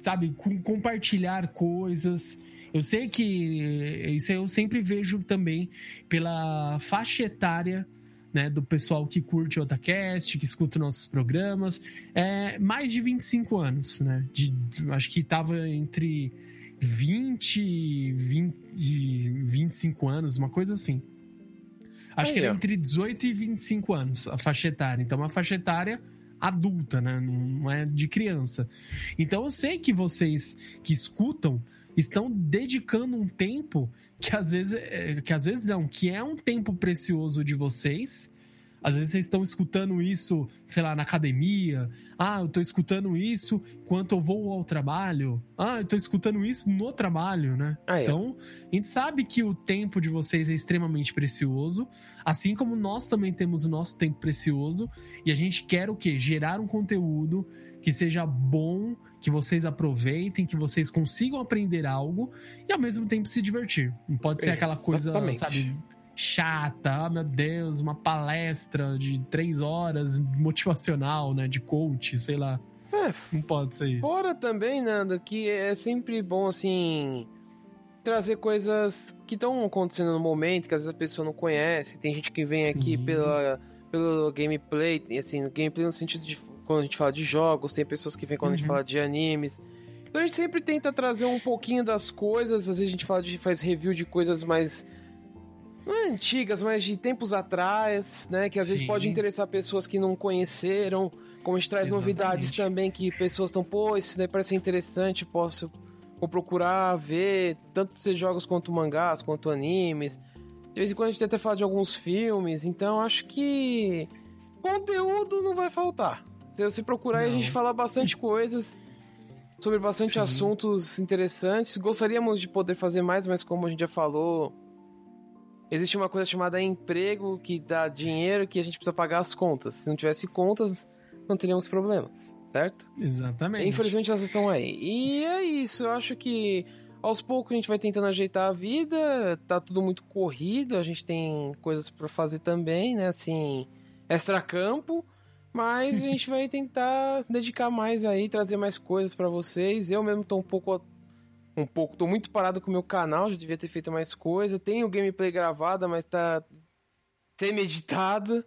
sabe, com, compartilhar coisas. Eu sei que isso eu sempre vejo também pela faixa etária né, do pessoal que curte o Otacast, que escuta nossos programas. É mais de 25 anos, né? De, acho que tava entre 20 e 20, 25 anos, uma coisa assim. Acho Aí, que era entre 18 e 25 anos a faixa etária. Então, uma faixa etária adulta, né? Não é de criança. Então eu sei que vocês que escutam estão dedicando um tempo que às vezes, é, que às vezes não, que é um tempo precioso de vocês Às vezes vocês estão escutando isso, sei lá, na academia. Ah, eu tô escutando isso enquanto eu vou ao trabalho. Ah, eu tô escutando isso no trabalho, né? Ah, é. Então, a gente sabe que o tempo de vocês é extremamente precioso, assim como nós também temos o nosso tempo precioso, e a gente quer o quê? Gerar um conteúdo que seja bom, que vocês aproveitem, que vocês consigam aprender algo e ao mesmo tempo se divertir. Não pode ser aquela coisa, Exatamente. sabe, chata, ah, meu Deus, uma palestra de três horas motivacional, né, de coach, sei lá. É, Não pode ser isso. Fora também, Nando, que é sempre bom, assim, trazer coisas que estão acontecendo no momento, que às vezes a pessoa não conhece. Tem gente que vem aqui Sim. pela, pelo gameplay, assim, gameplay no sentido de quando a gente fala de jogos, tem pessoas que vêm quando a gente Uhum. fala de animes. Então a gente sempre tenta trazer um pouquinho das coisas, às vezes a gente fala de faz review de coisas mais é antigas, mas de tempos atrás, né, que às vezes Sim. pode interessar pessoas que não conheceram, como a gente traz Exatamente. novidades também que pessoas estão, pô, isso daí parece interessante, posso vou procurar ver, tanto ser jogos quanto mangás, quanto animes. De vez em quando a gente tenta falar de alguns filmes, então acho que conteúdo não vai faltar. Se você procurar, aí a Não. gente fala bastante coisas sobre bastante Sim. assuntos interessantes. Gostaríamos de poder fazer mais, mas como a gente já falou, existe uma coisa chamada emprego que dá dinheiro que a gente precisa pagar as contas. Se não tivesse contas, não teríamos problemas, certo? Exatamente. Infelizmente elas estão aí. E é isso, eu acho que aos poucos a gente vai tentando ajeitar a vida, tá tudo muito corrido, a gente tem coisas pra fazer também, né, assim, extra-campo, mas a gente vai tentar dedicar mais aí, trazer mais coisas pra vocês. Eu mesmo tô um pouco um pouco, tô muito parado com o meu canal, já devia ter feito mais coisa. Tenho gameplay gravada, mas tá sem meditado,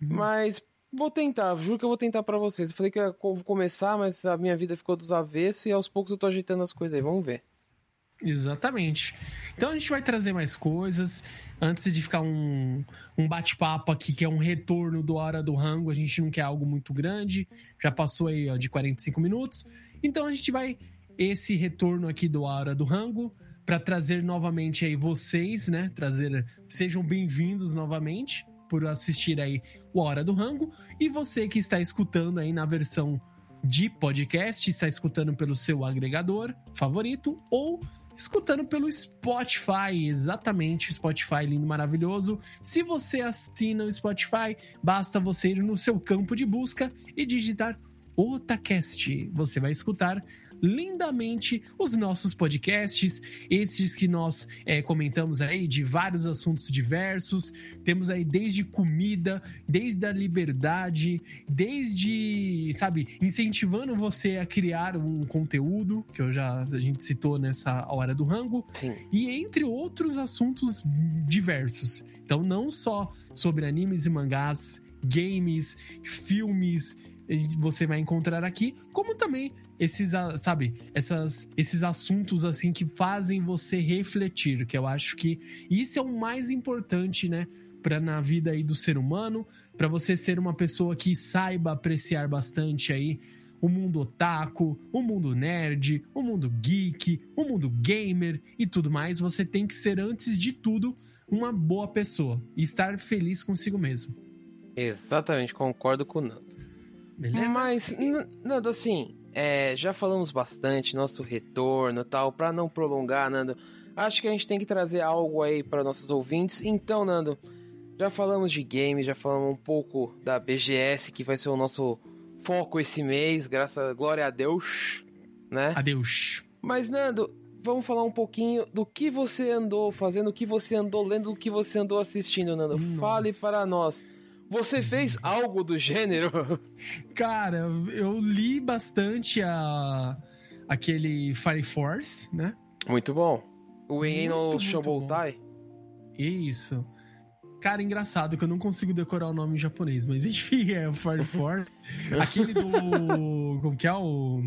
Uhum. mas Vou tentar, juro que eu vou tentar pra vocês. Eu falei que eu começar, mas a minha vida ficou dos avessos e aos poucos eu tô ajeitando as coisas aí. Vamos ver. Exatamente. Então a gente vai trazer mais coisas. Antes de ficar um, um bate-papo aqui, que é um retorno do Hora do Rango, a gente não quer algo muito grande. Já passou aí ó, de 45 minutos. Então a gente vai esse retorno aqui do Hora do Rango para trazer novamente aí vocês, né? Trazer sejam bem-vindos novamente por assistir aí o Hora do Rango e você que está escutando aí na versão de podcast, está escutando pelo seu agregador favorito ou escutando pelo Spotify, exatamente, Spotify lindo, maravilhoso. Se você assina o Spotify, basta você ir no seu campo de busca e digitar Otacast. Você vai escutar lindamente os nossos podcasts, esses que nós é, comentamos aí de vários assuntos diversos. Temos aí desde comida, desde a liberdade, desde, sabe, incentivando você a criar um conteúdo, que eu já a gente citou nessa hora do rango, Sim. e entre outros assuntos diversos. Então, não só sobre animes e mangás, games, filmes, você vai encontrar aqui, como também esses, ah, sabe, essas, esses assuntos assim que fazem você refletir, que eu acho que isso é o mais importante, né, para na vida aí do ser humano, para você ser uma pessoa que saiba apreciar bastante aí o mundo otaku, o mundo nerd, o mundo geek, o mundo gamer e tudo mais, você tem que ser antes de tudo uma boa pessoa e estar feliz consigo mesmo. Exatamente, concordo com o Nando. Beleza? Mas, Nando, assim, é, já falamos bastante, nosso retorno e tal, pra não prolongar, Nando. Acho que a gente tem que trazer algo aí para nossos ouvintes. Então, Nando, já falamos de game, já falamos um pouco da BGS, que vai ser o nosso foco esse mês, graças glória a Deus, né? Adeus. Mas, Nando, vamos falar um pouquinho do que você andou fazendo, o que você andou lendo, o que você andou assistindo, Nando. Nossa. Fale para nós. Você fez algo do gênero? Cara, eu li bastante a aquele Fire Force, né? Muito bom. O Wayne no Muito, muito Shobotai. Isso. Cara, engraçado que eu não consigo decorar o nome em japonês, mas enfim, é o Fire Force. Aquele do. Como que é o.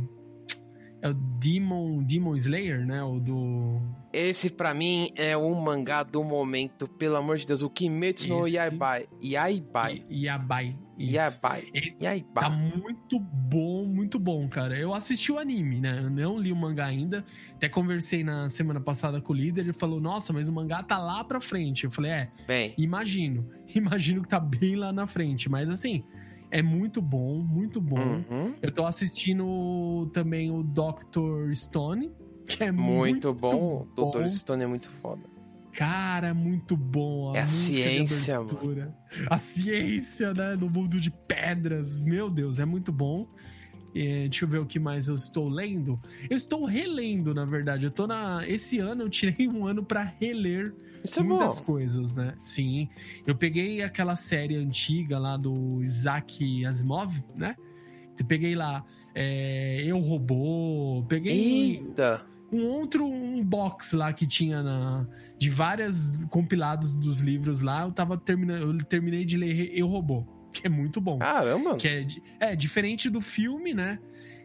É o Demon, Demon Slayer, né? O do. Esse pra mim é o mangá do momento, pelo amor de Deus. O Kimetsu no Esse- Yaibai. Yaibai. Yabai. Isso. Yaibai. Ele Tá Yaibai. muito bom, muito bom, cara. Eu assisti o anime, né? Eu não li o mangá ainda. Até conversei na semana passada com o líder. Ele falou: Nossa, mas o mangá tá lá pra frente. Eu falei: É, Bem, imagino. Imagino que tá bem lá na frente. Mas assim, é muito bom, muito bom. uhum, Eu tô assistindo também o Dr. Stone, que é muito, muito bom. Bom. Dr. Stone é muito foda. Cara, é muito bom. É a música de ciência, abertura. A ciência, né? No mundo de pedras. Meu Deus, é muito bom. É, deixa eu ver o que mais eu estou lendo. Eu estou relendo, na verdade. Eu tô na. Esse ano eu tirei um ano pra reler Isso é muitas bom. coisas, né? Sim. Eu peguei aquela série antiga lá do Isaac Asimov, né? Eu peguei lá é, Eu Robô, peguei Eita. um outro um box lá que tinha na, de várias compilados dos livros lá. Eu tava terminando, eu terminei de ler Eu Robô, que é muito bom. Caramba. Que é, é diferente do filme, né?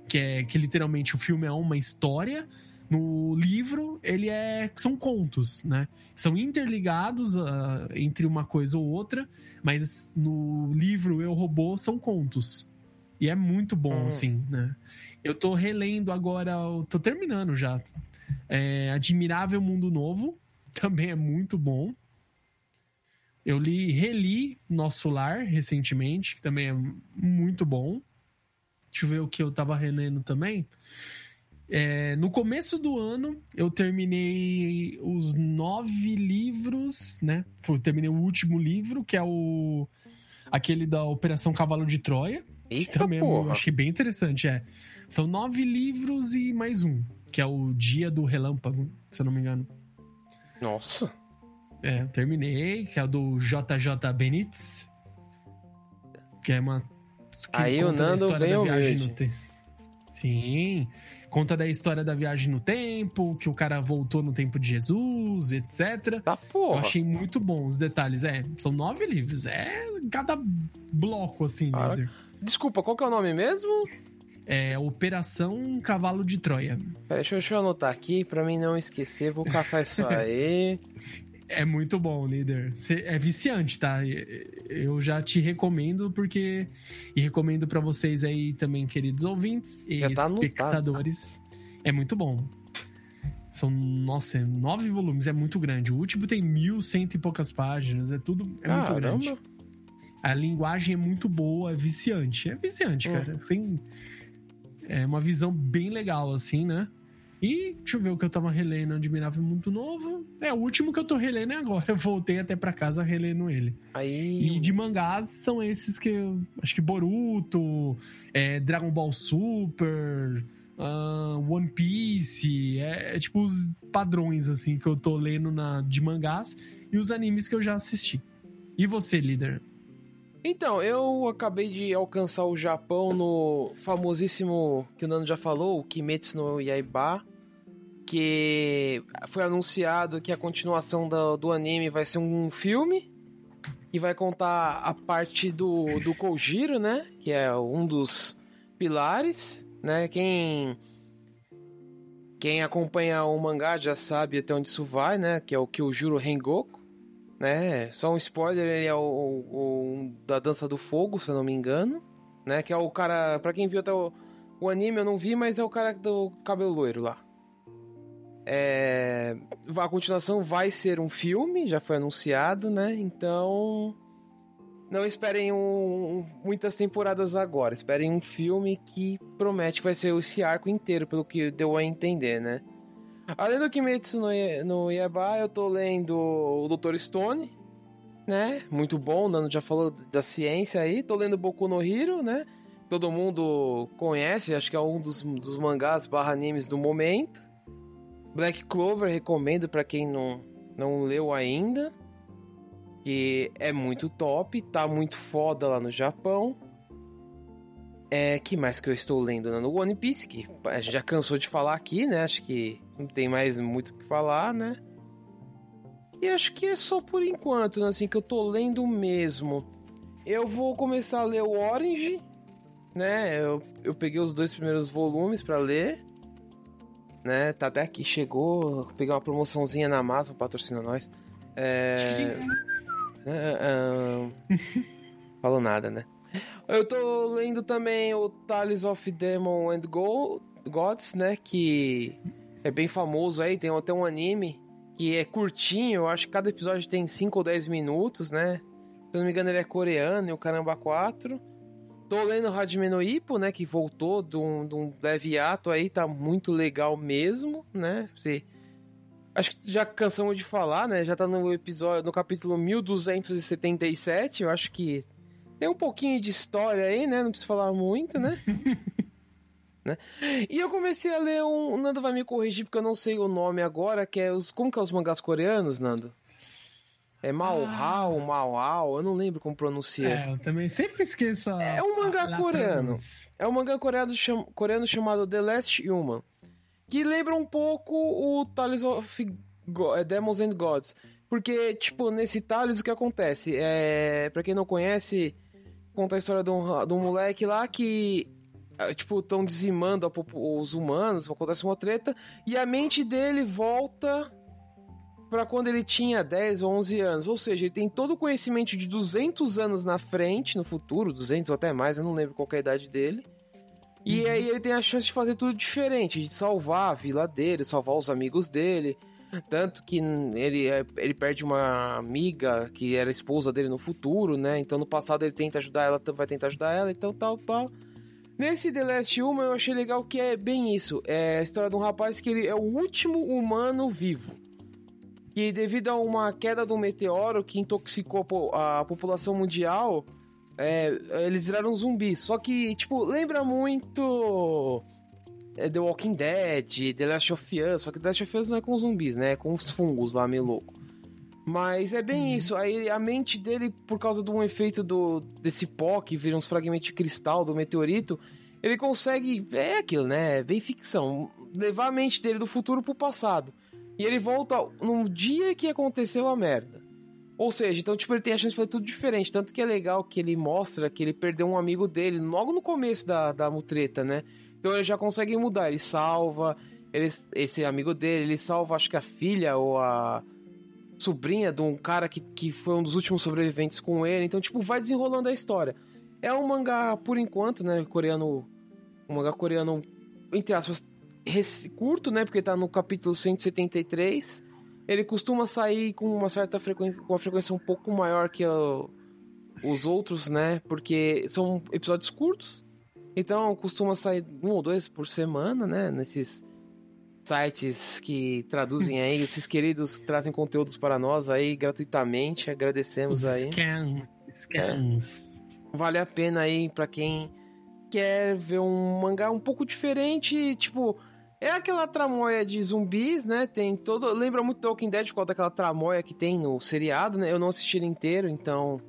Que é que literalmente o filme é uma história. No livro, ele é. São contos, né? São interligados ah, entre uma coisa ou outra, mas no livro Eu Robô são contos. E é muito bom, Hum. assim, né? Eu tô relendo agora, tô terminando já. É, Admirável Mundo Novo, também é muito bom. Eu li, reli Nosso Lar recentemente, que também é muito bom. Deixa eu ver o que eu tava relendo também. É, no começo do ano, eu terminei os nove livros, né? Eu terminei o último livro, que é o aquele da Operação Cavalo de Troia. Que Eita também é- eu porra. achei bem interessante, é. São nove livros e mais um, que é o Dia do Relâmpago, se eu não me engano. Nossa. É, eu terminei, que é o do JJ Benítez. Que é uma. que Aí o Nando bem humilde. Sim. Conta da história da viagem no tempo, que o cara voltou no tempo de Jesus, etc. Tá Eu porra. achei muito bom os detalhes. É, são nove livros. É cada bloco, assim, líder. Desculpa, qual que é o nome mesmo? É Operação Cavalo de Troia. Pera, deixa, eu- deixa eu anotar aqui pra mim não esquecer. Vou caçar isso aí. É muito bom, líder. Cê- É viciante, tá? Eu já te recomendo porque e recomendo pra vocês aí também, queridos ouvintes e tá anotado. espectadores. É muito bom. São, nossa, é nove volumes, é muito grande. O último tem mil cento e poucas páginas, é tudo é muito grande. Caramba. A linguagem é muito boa, é viciante. É viciante, Hum. cara. Sem, é uma visão bem legal, assim, né? E deixa eu ver o que eu tava relendo, Admirável Muito Novo. É, o último que eu tô relendo é agora. Eu voltei até pra casa relendo ele. Aí. E de mangás são esses que eu. Acho que Boruto, é, Dragon Ball Super, ah, One Piece. É, é tipo os padrões, assim, que eu tô lendo na, de mangás e os animes que eu já assisti. E você, líder? Então, eu acabei de alcançar o Japão no famosíssimo, que o Nando já falou, o Kimetsu no Yaiba, que foi anunciado que a continuação do, do anime vai ser um filme, que vai contar a parte do, do Kojiro, né, que é um dos pilares, né, quem... Quem acompanha o mangá já sabe até onde isso vai, né? Que é o Kyojuro Rengoku né? Só um spoiler, ele é o, o- o da Dança do Fogo, se eu não me engano, né? Que é o cara, pra quem viu até o, o anime, eu não vi, mas é o cara do cabelo loiro lá. É, a continuação vai ser um filme, já foi anunciado, né? Então, não esperem um- muitas temporadas agora, esperem um filme que promete que vai ser esse arco inteiro, pelo que deu a entender, né? Além do Kimetsu no, no Yaiba, eu tô lendo o Dr. Stone, né? Muito bom, o Nando já falou da ciência aí. Tô lendo Boku no Hero, né? Todo mundo conhece, acho que é um dos, dos mangás barra animes do momento. Black Clover, recomendo pra quem não, não leu ainda. Que é muito top, tá muito foda lá no Japão. É, que mais que eu estou lendo no One Piece, que a gente já cansou de falar aqui, né? Acho que não tem mais muito o que falar, né? E acho que é só por enquanto, né? Assim, que eu tô lendo mesmo. Eu vou começar a ler o Orange, né? Eu, eu peguei os dois primeiros volumes pra ler. Né? Tá até aqui, chegou, pegar uma promoçãozinha na Amazon, patrocina nós. É... é, é... Falou nada, né? Eu tô lendo também o Tales of Demon and Gods, né? Que é bem famoso aí, tem até um anime que é curtinho, eu acho que cada episódio tem 5 ou 10 minutos, né? Se não me engano, ele é coreano e o caramba 4. Tô lendo Hajime no Ippo, né? Que voltou de um, de um leve ato aí, tá muito legal mesmo, né? Você... Acho que já cansamos de falar, né? Já tá no episódio, no capítulo 1277. Eu acho que tem um pouquinho de história aí, né? Não preciso falar muito, né? né? E eu comecei a ler um. O Nando vai me corrigir porque eu não sei o nome agora, que é os. Como que é os mangás coreanos, Nando? É Malhao, ah. Eu não lembro como pronuncia. É, eu também sempre esqueço. A, é um mangá coreano. É um mangá coreano, cham, coreano chamado The Last Human. Que lembra um pouco o Tales of God, é, Demons and Gods. Porque, tipo, nesse Tales o que acontece? É, pra quem não conhece, conta a história de um, de um moleque lá que é, tipo, estão dizimando os humanos, acontece uma treta, e a mente dele volta para quando ele tinha 10 ou 11 anos. Ou seja, ele tem todo o conhecimento de 200 anos na frente, no futuro, 200 ou até mais, eu não lembro qual é a idade dele. E uhum. aí ele tem a chance de fazer tudo diferente, de salvar a vila dele, salvar os amigos dele. Tanto que ele, ele perde uma amiga que era esposa dele no futuro, né? Então no passado ele tenta ajudar ela, vai tentar ajudar ela, então tal, tal. Nesse The Last Human eu achei legal que é bem isso. É a história de um rapaz que ele é o último humano vivo que devido a uma queda de um meteoro que intoxicou a população mundial, é, eles viraram zumbis. Só que, tipo, lembra muito é, The Walking Dead, The Last of Us, só que The Last of Us não é com zumbis, né? É com os fungos lá, meio louco. Mas é bem uhum. isso. Aí a mente dele, por causa de um efeito do, desse pó que vira uns fragmentos de cristal do meteorito, ele consegue. É aquilo, né? É bem ficção. Levar a mente dele do futuro pro passado. E ele volta no dia que aconteceu a merda. Ou seja, então, tipo, ele tem a chance de fazer tudo diferente. Tanto que é legal que ele mostra que ele perdeu um amigo dele logo no começo da, da mutreta, né? Então ele já consegue mudar. Ele salva ele, esse amigo dele, ele salva, acho que a filha ou a sobrinha de um cara que, que foi um dos últimos sobreviventes com ele. Então, tipo, vai desenrolando a história. É um mangá, por enquanto, né? Coreano. Um mangá coreano, entre aspas, curto, né? Porque tá no capítulo 173. Ele costuma sair com uma certa frequência, com uma frequência um pouco maior que o, os outros, né? Porque são episódios curtos. Então costuma sair um ou dois por semana, né? Nesses sites que traduzem aí, esses queridos que trazem conteúdos para nós aí gratuitamente. Agradecemos Os aí. Scan, scans. É. Vale a pena aí para quem quer ver um mangá um pouco diferente, tipo, é aquela tramóia de zumbis, né? Tem todo. Lembra muito Walking Dead causa daquela tramóia que tem no seriado, né? Eu não assisti ele inteiro, então.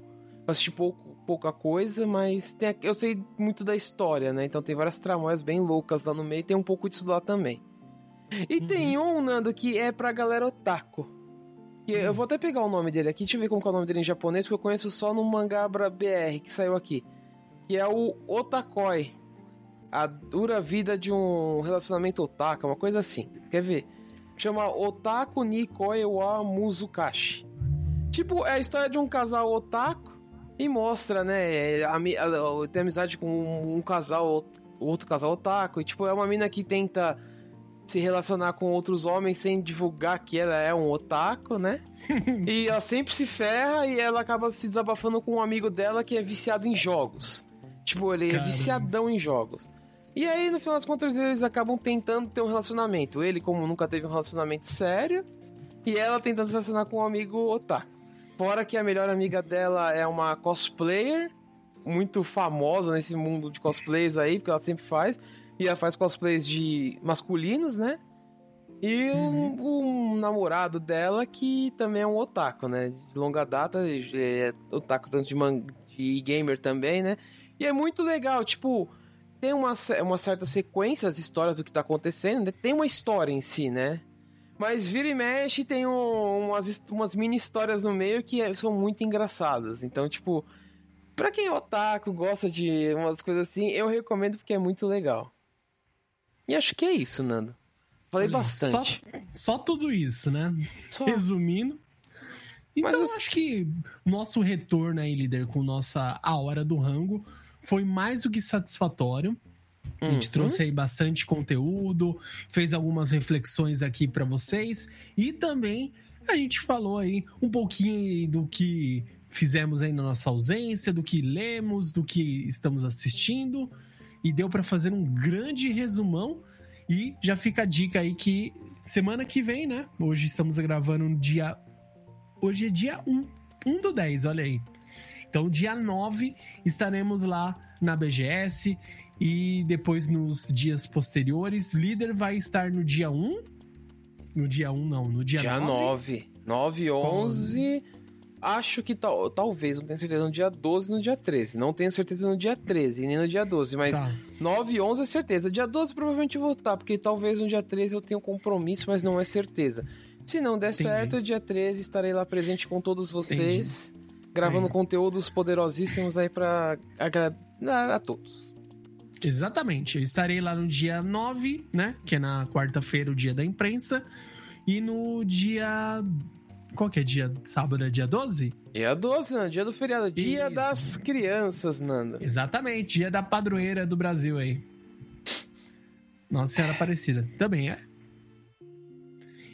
Eu assisti pouco, pouca coisa, mas tem, eu sei muito da história, né? Então tem várias tramóias bem loucas lá no meio, tem um pouco disso lá também. E uhum. tem um, Nando, que é pra galera otaku. Que uhum. Eu vou até pegar o nome dele aqui, deixa eu ver como é o nome dele em japonês, porque eu conheço só no Mangabra BR, que saiu aqui. Que é o Otakoi a dura vida de um relacionamento otaku, uma coisa assim. Quer ver? Chama Otaku Nikoi wa Muzukashi. Tipo, é a história de um casal otaku e mostra, né, a, a, a, tem amizade com um, um casal, outro casal otaku. E, tipo, é uma mina que tenta se relacionar com outros homens sem divulgar que ela é um otaku, né? e ela sempre se ferra e ela acaba se desabafando com um amigo dela que é viciado em jogos. Tipo, ele é Caramba. é viciadão em jogos. E aí, no final das contas, eles acabam tentando ter um relacionamento. Ele, como nunca teve um relacionamento sério, e ela tentando se relacionar com um amigo otaku. Fora que a melhor amiga dela é uma cosplayer, muito famosa nesse mundo de cosplays aí, porque ela sempre faz. E ela faz cosplays de masculinos, né? E uhum. um, um, namorado dela que também é um otaku, né? De longa data, é otaku tanto de, man de gamer também, né? E é muito legal, tipo, tem uma, uma certa sequência as histórias do que tá acontecendo, né? tem uma história em si, né? Mas vira e mexe tem um, umas, umas mini histórias no meio que é, são muito engraçadas. Então, tipo, pra quem é otaku, gosta de umas coisas assim, eu recomendo porque é muito legal. E acho que é isso, Nando. Falei Olha, bastante. Só, só, tudo isso, né? Só. Resumindo. Então, eu acho que nosso retorno aí, líder, com nossa A Hora do Rango foi mais do que satisfatório. A gente uhum. trouxe aí bastante conteúdo, fez algumas reflexões aqui para vocês e também a gente falou aí um pouquinho do que fizemos aí na nossa ausência, do que lemos, do que estamos assistindo e deu para fazer um grande resumão e já fica a dica aí que semana que vem, né? Hoje estamos gravando no dia hoje é dia 1, 1 do 10, olha aí. Então, dia 9 estaremos lá na BGS e depois nos dias posteriores. Líder vai estar no dia 1? No dia 1, não, no dia, dia 9. 9. 9, 11. Acho que tal, talvez, não tenho certeza, no dia 12 e no dia 13. Não tenho certeza no dia 13 nem no dia 12, mas tá. 9 e 11 é certeza. Dia 12 provavelmente vou estar, porque talvez no dia 13 eu tenha um compromisso, mas não é certeza. Se não der Entendi. certo, dia 13 estarei lá presente com todos vocês, Entendi. Gravando Entendi. conteúdos poderosíssimos aí para agradar a todos. Exatamente. Eu estarei lá no dia 9, né? Que é na quarta-feira, o dia da imprensa. E no dia. Qual que é dia? Sábado é dia 12? Dia 12, Nando. Dia do feriado. Dia Isso. das crianças, Nanda. Exatamente. Dia da padroeira do Brasil aí. Nossa Senhora Aparecida. Também é.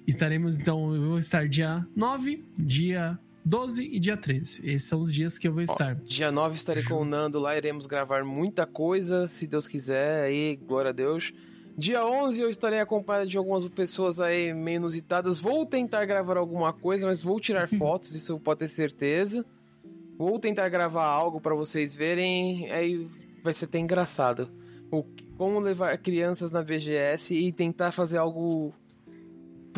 Estaremos, então, eu vou estar dia 9, dia 12 e dia 13. Esses são os dias que eu vou estar. Ó, dia 9 estarei com o Nando lá, iremos gravar muita coisa, se Deus quiser, aí, glória a Deus. Dia 11 eu estarei acompanhado de algumas pessoas aí meio inusitadas. Vou tentar gravar alguma coisa, mas vou tirar fotos, isso pode ter certeza. Vou tentar gravar algo para vocês verem, aí vai ser até engraçado. O, como levar crianças na VGS e tentar fazer algo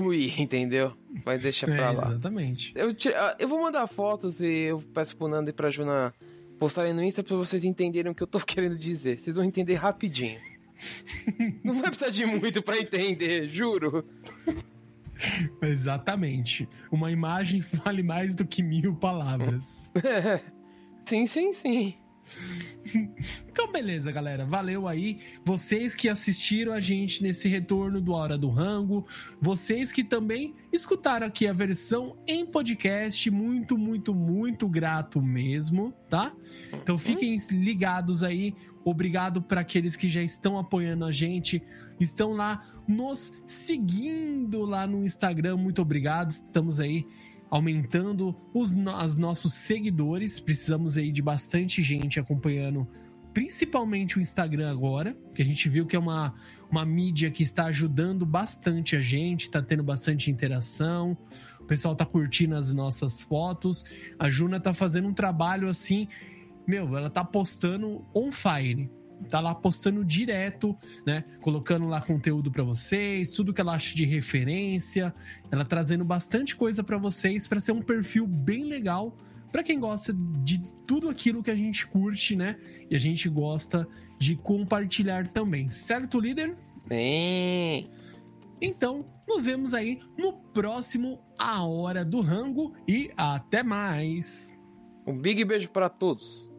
fluir, entendeu? Mas deixa pra é, lá. Exatamente. Eu, ah, eu vou mandar fotos e eu peço pro Nando e pra Juna postarem no Insta pra vocês entenderem o que eu tô querendo dizer. Vocês vão entender rapidinho. Não vai precisar de muito para entender, juro. Exatamente. Uma imagem vale mais do que mil palavras. sim, sim, sim. Então, beleza, galera. Valeu aí. Vocês que assistiram a gente nesse retorno do Hora do Rango. Vocês que também escutaram aqui a versão em podcast. Muito, muito, muito grato mesmo, tá? Então fiquem ligados aí. Obrigado para aqueles que já estão apoiando a gente, estão lá nos seguindo lá no Instagram. Muito obrigado. Estamos aí aumentando os, os nossos seguidores. Precisamos aí de bastante gente acompanhando, principalmente o Instagram agora, que a gente viu que é uma, uma mídia que está ajudando bastante a gente, está tendo bastante interação. O pessoal tá curtindo as nossas fotos. A Juna tá fazendo um trabalho assim, meu, ela tá postando on fire tá lá postando direto, né? Colocando lá conteúdo para vocês, tudo que ela acha de referência, ela trazendo bastante coisa para vocês para ser um perfil bem legal para quem gosta de tudo aquilo que a gente curte, né? E a gente gosta de compartilhar também, certo, líder? Sim. Então, nos vemos aí no próximo A Hora do Rango e até mais. Um big beijo para todos.